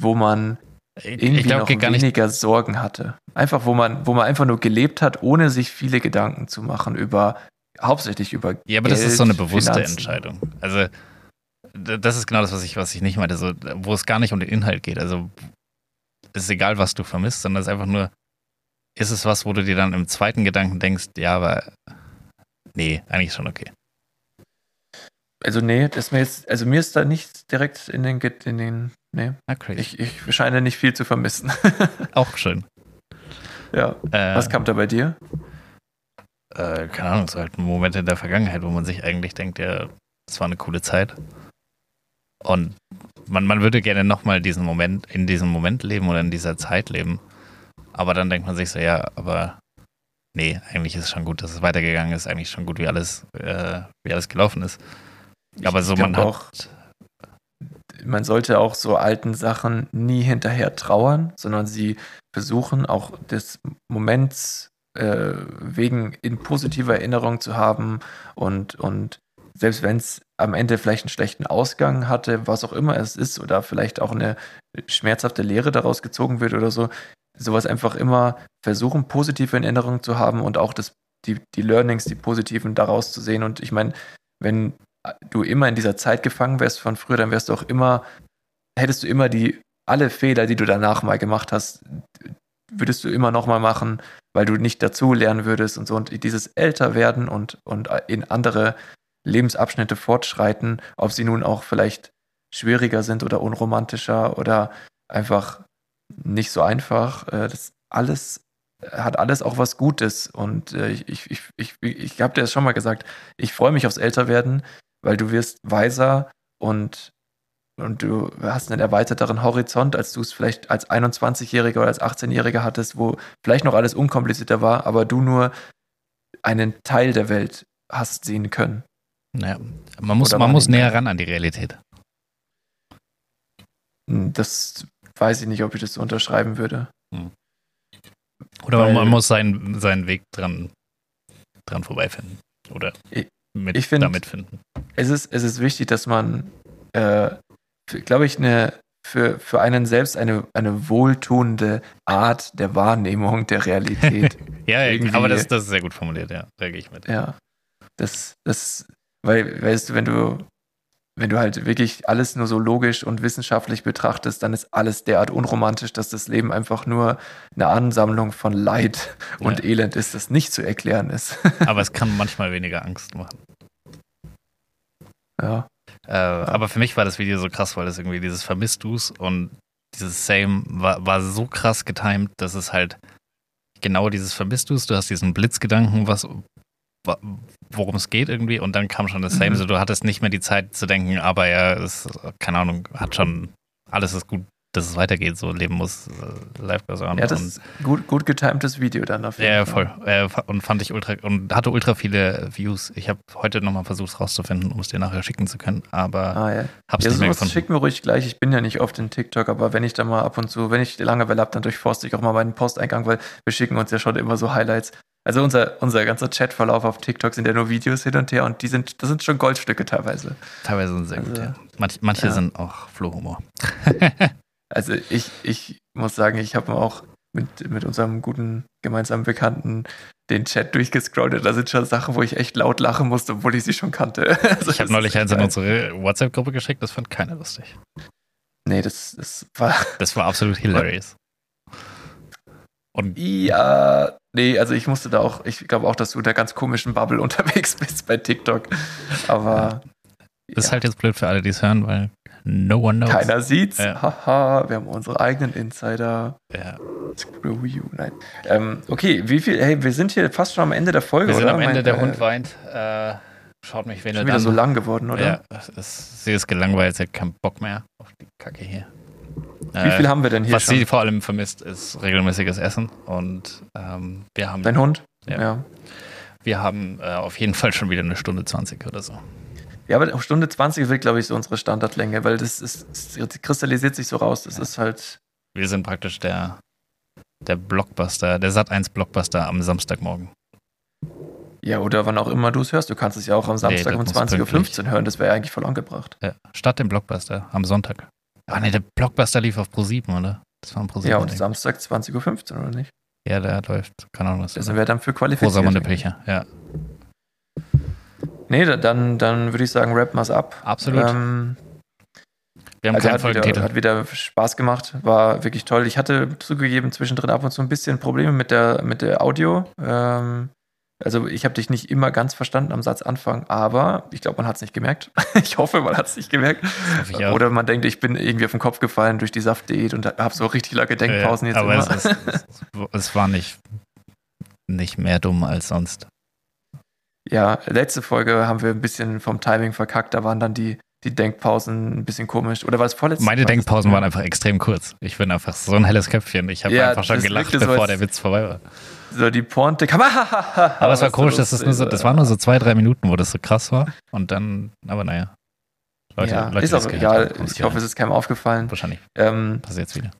wo man irgendwie ich glaube, noch gar nicht. weniger Sorgen hatte. Einfach, wo man, wo man einfach nur gelebt hat, ohne sich viele Gedanken zu machen über, hauptsächlich über Ja, aber das ist so eine bewusste Finanzen. Entscheidung. Also, das ist genau das, was ich, was ich nicht meinte, so, wo es gar nicht um den Inhalt geht. Also, es ist egal, was du vermisst, sondern es ist einfach nur, ist es was, wo du dir dann im zweiten Gedanken denkst, ja, aber nee, eigentlich schon okay. Also nee, das ist mir jetzt, also mir ist da nichts direkt in den, in den, nee, Na, crazy. ich, ich scheine nicht viel zu vermissen. Auch schön. ja. Äh, Was kam da bei dir? Äh, keine Ahnung, so halt Momente in der Vergangenheit, wo man sich eigentlich denkt, ja, das war eine coole Zeit. Und man, man würde gerne nochmal diesen Moment, in diesem Moment leben oder in dieser Zeit leben. Aber dann denkt man sich so, ja, aber nee, eigentlich ist es schon gut, dass es weitergegangen ist, eigentlich schon gut, wie alles, äh, wie alles gelaufen ist. Aber so, ich man glaub hat. auch, man sollte auch so alten Sachen nie hinterher trauern, sondern sie versuchen auch des Moments äh, wegen in positiver Erinnerung zu haben und, und selbst wenn es am Ende vielleicht einen schlechten Ausgang hatte, was auch immer es ist, oder vielleicht auch eine schmerzhafte Lehre daraus gezogen wird oder so, sowas einfach immer versuchen, positive in Erinnerung zu haben und auch das, die, die Learnings, die positiven daraus zu sehen. Und ich meine, wenn du immer in dieser Zeit gefangen wärst von früher, dann wärst du auch immer, hättest du immer die, alle Fehler, die du danach mal gemacht hast, würdest du immer nochmal machen, weil du nicht dazu lernen würdest und so. Und dieses Älterwerden und, und in andere Lebensabschnitte fortschreiten, ob sie nun auch vielleicht schwieriger sind oder unromantischer oder einfach nicht so einfach, äh, das alles hat alles auch was Gutes. Und äh, ich, ich, ich, ich, ich habe dir das schon mal gesagt, ich freue mich aufs Älterwerden, weil du wirst weiser und, und du hast einen erweiterteren Horizont, als du es vielleicht als 21-Jähriger oder als 18-Jähriger hattest, wo vielleicht noch alles unkomplizierter war, aber du nur einen Teil der Welt hast sehen können. Naja, man muss, Oder man muss näher ran an die Realität. Hm, Das weiß ich nicht, ob ich das so unterschreiben würde. Oder Weil- man muss seinen, seinen Weg dran, dran vorbeifinden. Oder mit, ich find- damit finden. es ist, es ist wichtig, dass man, äh, glaube ich, eine für, für einen selbst eine, eine wohltuende Art der Wahrnehmung der Realität. ja, Irgendwie- aber das, das ist sehr gut formuliert, ja. Da gehe ich mit. ja. Das, das, weil, weißt du, wenn du, wenn du halt wirklich alles nur so logisch und wissenschaftlich betrachtest, dann ist alles derart unromantisch, dass das Leben einfach nur eine Ansammlung von Leid und Ja. Elend ist, das nicht zu erklären ist. Aber es kann manchmal weniger Angst machen. ja. Äh, Aber für mich war das Video so krass, weil das irgendwie dieses Vermisst du's und dieses Same war, war so krass getimed, dass es halt genau dieses Vermisst du's, du hast diesen Blitzgedanken, was wa- worum es geht irgendwie und dann kam schon das Same, Mhm. so du hattest nicht mehr die Zeit zu denken, aber er ist, keine Ahnung, hat schon, alles ist gut, dass es weitergeht, so Leben muss äh, live. Ja, das ist gut, gut getimtes Video dann auf jeden ja, voll. Äh, und fand ich ultra und hatte ultra viele Views. Ich habe heute nochmal versucht es rauszufinden, um es dir nachher schicken zu können, aber Ah, ja. hab's Ja, nicht mehr gefunden. schick mir ruhig gleich. Ich bin ja nicht oft in TikTok, aber wenn ich da mal ab und zu, wenn ich Langeweile habe, dann durchforste ich auch mal meinen Posteingang, weil wir schicken uns ja schon immer so Highlights. Also unser, unser ganzer Chatverlauf auf TikTok sind ja nur Videos hin und her und die sind, das sind schon Goldstücke teilweise. Teilweise sind sehr gut, Also, ja. Manch, manche ja. sind auch Flohhumor. Also ich, ich muss sagen, ich habe auch mit, mit unserem guten gemeinsamen Bekannten den Chat durchgescrollt. Da sind schon Sachen, wo ich echt laut lachen musste, obwohl ich sie schon kannte. Also Ich habe neulich ist eins in unsere WhatsApp-Gruppe geschickt, das fand keiner lustig. Nee, das, das war Das war absolut hilarious. Und Ja, nee, also ich musste da auch, ich glaube auch, dass du in der ganz komischen Bubble unterwegs bist bei TikTok. Aber das ist ja, halt jetzt blöd für alle, die es hören, weil no one knows. keiner sieht's. Ja. Haha, wir haben unsere eigenen Insider. Ja. Screw you. Nein. Ähm, okay, wie viel, hey, wir sind hier fast schon am Ende der Folge, Wir sind oder? am Ende, Mein, der äh, Hund weint. Äh, schaut mich, wen er wieder so lang geworden, oder? Ja, es, sie ist gelangweilt, sie hat keinen Bock mehr auf die Kacke hier. Wie viel haben wir denn hier Was schon? sie vor allem vermisst, ist regelmäßiges Essen. Und ähm, wir haben, Dein Hund? Ja. ja. wir haben äh, auf jeden Fall schon wieder eine Stunde 20 oder so. Ja, aber auf Stunde 20 wird, glaube ich, so unsere Standardlänge, weil das ist, es kristallisiert sich so raus. Das Ja. ist halt, Wir sind praktisch der, der Blockbuster, der Sat1 Blockbuster am Samstagmorgen. ja, oder wann auch immer du es hörst. Du kannst es ja auch am Samstag das um muss 20.15 Uhr hören. Das wäre ja eigentlich voll angebracht. Ja, statt dem Blockbuster am Sonntag. Ah ne, der Blockbuster lief auf Pro7, oder? Das war ein Pro7. Ja, und Samstag 20.15 Uhr, oder nicht? Ja, der läuft. Keine Ahnung, was Da das sind wir dann für qualifiziert. Rosamunde Pilcher, ja. Nee, da- dann, dann würde ich sagen, rappen wir es ab. Absolut. Ähm, wir haben also keinen hat wieder, hat wieder Spaß gemacht, war wirklich toll. Ich hatte zugegeben zwischendrin ab und zu ein bisschen Probleme mit der, mit der Audio. Ähm, also ich habe dich nicht immer ganz verstanden am Satzanfang, aber ich glaube, man hat es nicht gemerkt. ich hoffe, man hat es nicht gemerkt. Oder man denkt, ich bin irgendwie auf den Kopf gefallen durch die Saftdiät und habe so richtig lange Denkpausen Ja, jetzt aber immer. Es, ist, es war nicht, nicht mehr dumm als sonst. Ja, letzte Folge haben wir ein bisschen vom Timing verkackt. Da waren dann die, die Denkpausen ein bisschen komisch. Oder war es vorletzte? Meine Denkpausen waren einfach extrem kurz. Ich bin einfach so ein helles Köpfchen. Ich habe Ja, einfach schon gelacht, so, bevor als- der Witz vorbei war. so die Pointe. Aber es war komisch, dass das nur so, das waren nur so zwei, drei Minuten, wo das so krass war. Und dann, aber naja. Leute, ja, Leute ist auch egal. haben, Ich hoffe, es ist keinem aufgefallen. Wahrscheinlich Ähm, passiert wieder.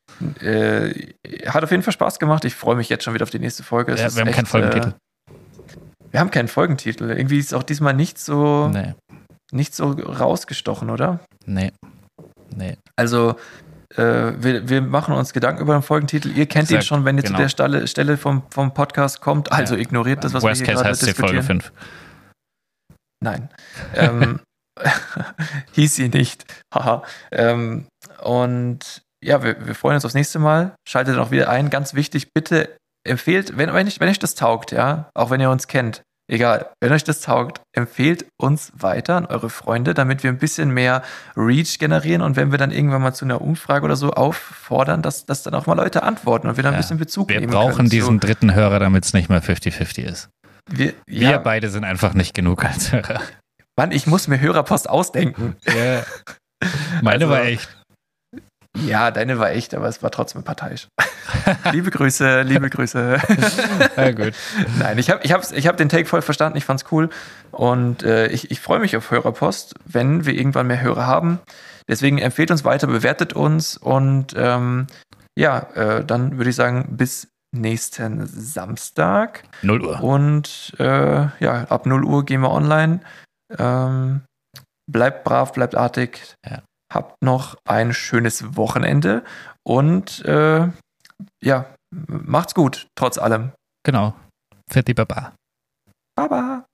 äh, hat auf jeden Fall Spaß gemacht. Ich freue mich jetzt schon wieder auf die nächste Folge. Ja, wir haben keinen Folgentitel. Äh, wir haben keinen Folgentitel. Irgendwie ist auch diesmal nicht so, Nee, nicht so rausgestochen, oder? nee, nee. Also, äh, wir, wir machen uns Gedanken über den Folgentitel. Ihr kennt ihn Exakt, schon, wenn ihr genau. zu der Stelle, Stelle vom, vom Podcast kommt. Also Ja. ignoriert das, was Worst wir hier Case gerade heißt die Folge diskutieren. 5. Nein. Ähm, hieß sie nicht. Haha. ähm, und ja, wir, wir freuen uns aufs nächste Mal. Schaltet auch wieder ein. Ganz wichtig, bitte empfehlt, wenn, wenn, ich, wenn euch das taugt, ja, auch wenn ihr uns kennt, egal, wenn euch das taugt, empfehlt uns weiter an eure Freunde, damit wir ein bisschen mehr Reach generieren und wenn wir dann irgendwann mal zu einer Umfrage oder so auffordern, dass, dass dann auch mal Leute antworten und wir dann ein Ja. bisschen Bezug Wir nehmen brauchen können. diesen dritten Hörer, damit es nicht mehr 50-50 ist. Wir, Wir ja, beide sind einfach nicht genug als Hörer. Mann, ich muss mir Hörerpost ausdenken. Ja. Meine Also- war echt. Ja, deine war echt, aber es war trotzdem parteiisch. liebe Grüße, liebe Grüße. Ja, gut. Nein, ich habe ich hab's- ich hab den Take voll verstanden, ich fand's cool. Und äh, ich, ich freue mich auf Hörerpost, wenn wir irgendwann mehr Hörer haben. Deswegen empfehlt uns weiter, bewertet uns und ähm, ja, äh, dann würde ich sagen, bis nächsten Samstag. 0 Uhr. Und äh, ja, ab 0 Uhr gehen wir online. Ähm, bleibt brav, bleibt artig. Ja. Habt noch ein schönes Wochenende und äh, ja, macht's gut, trotz allem. Genau. Fertig, Baba. Baba.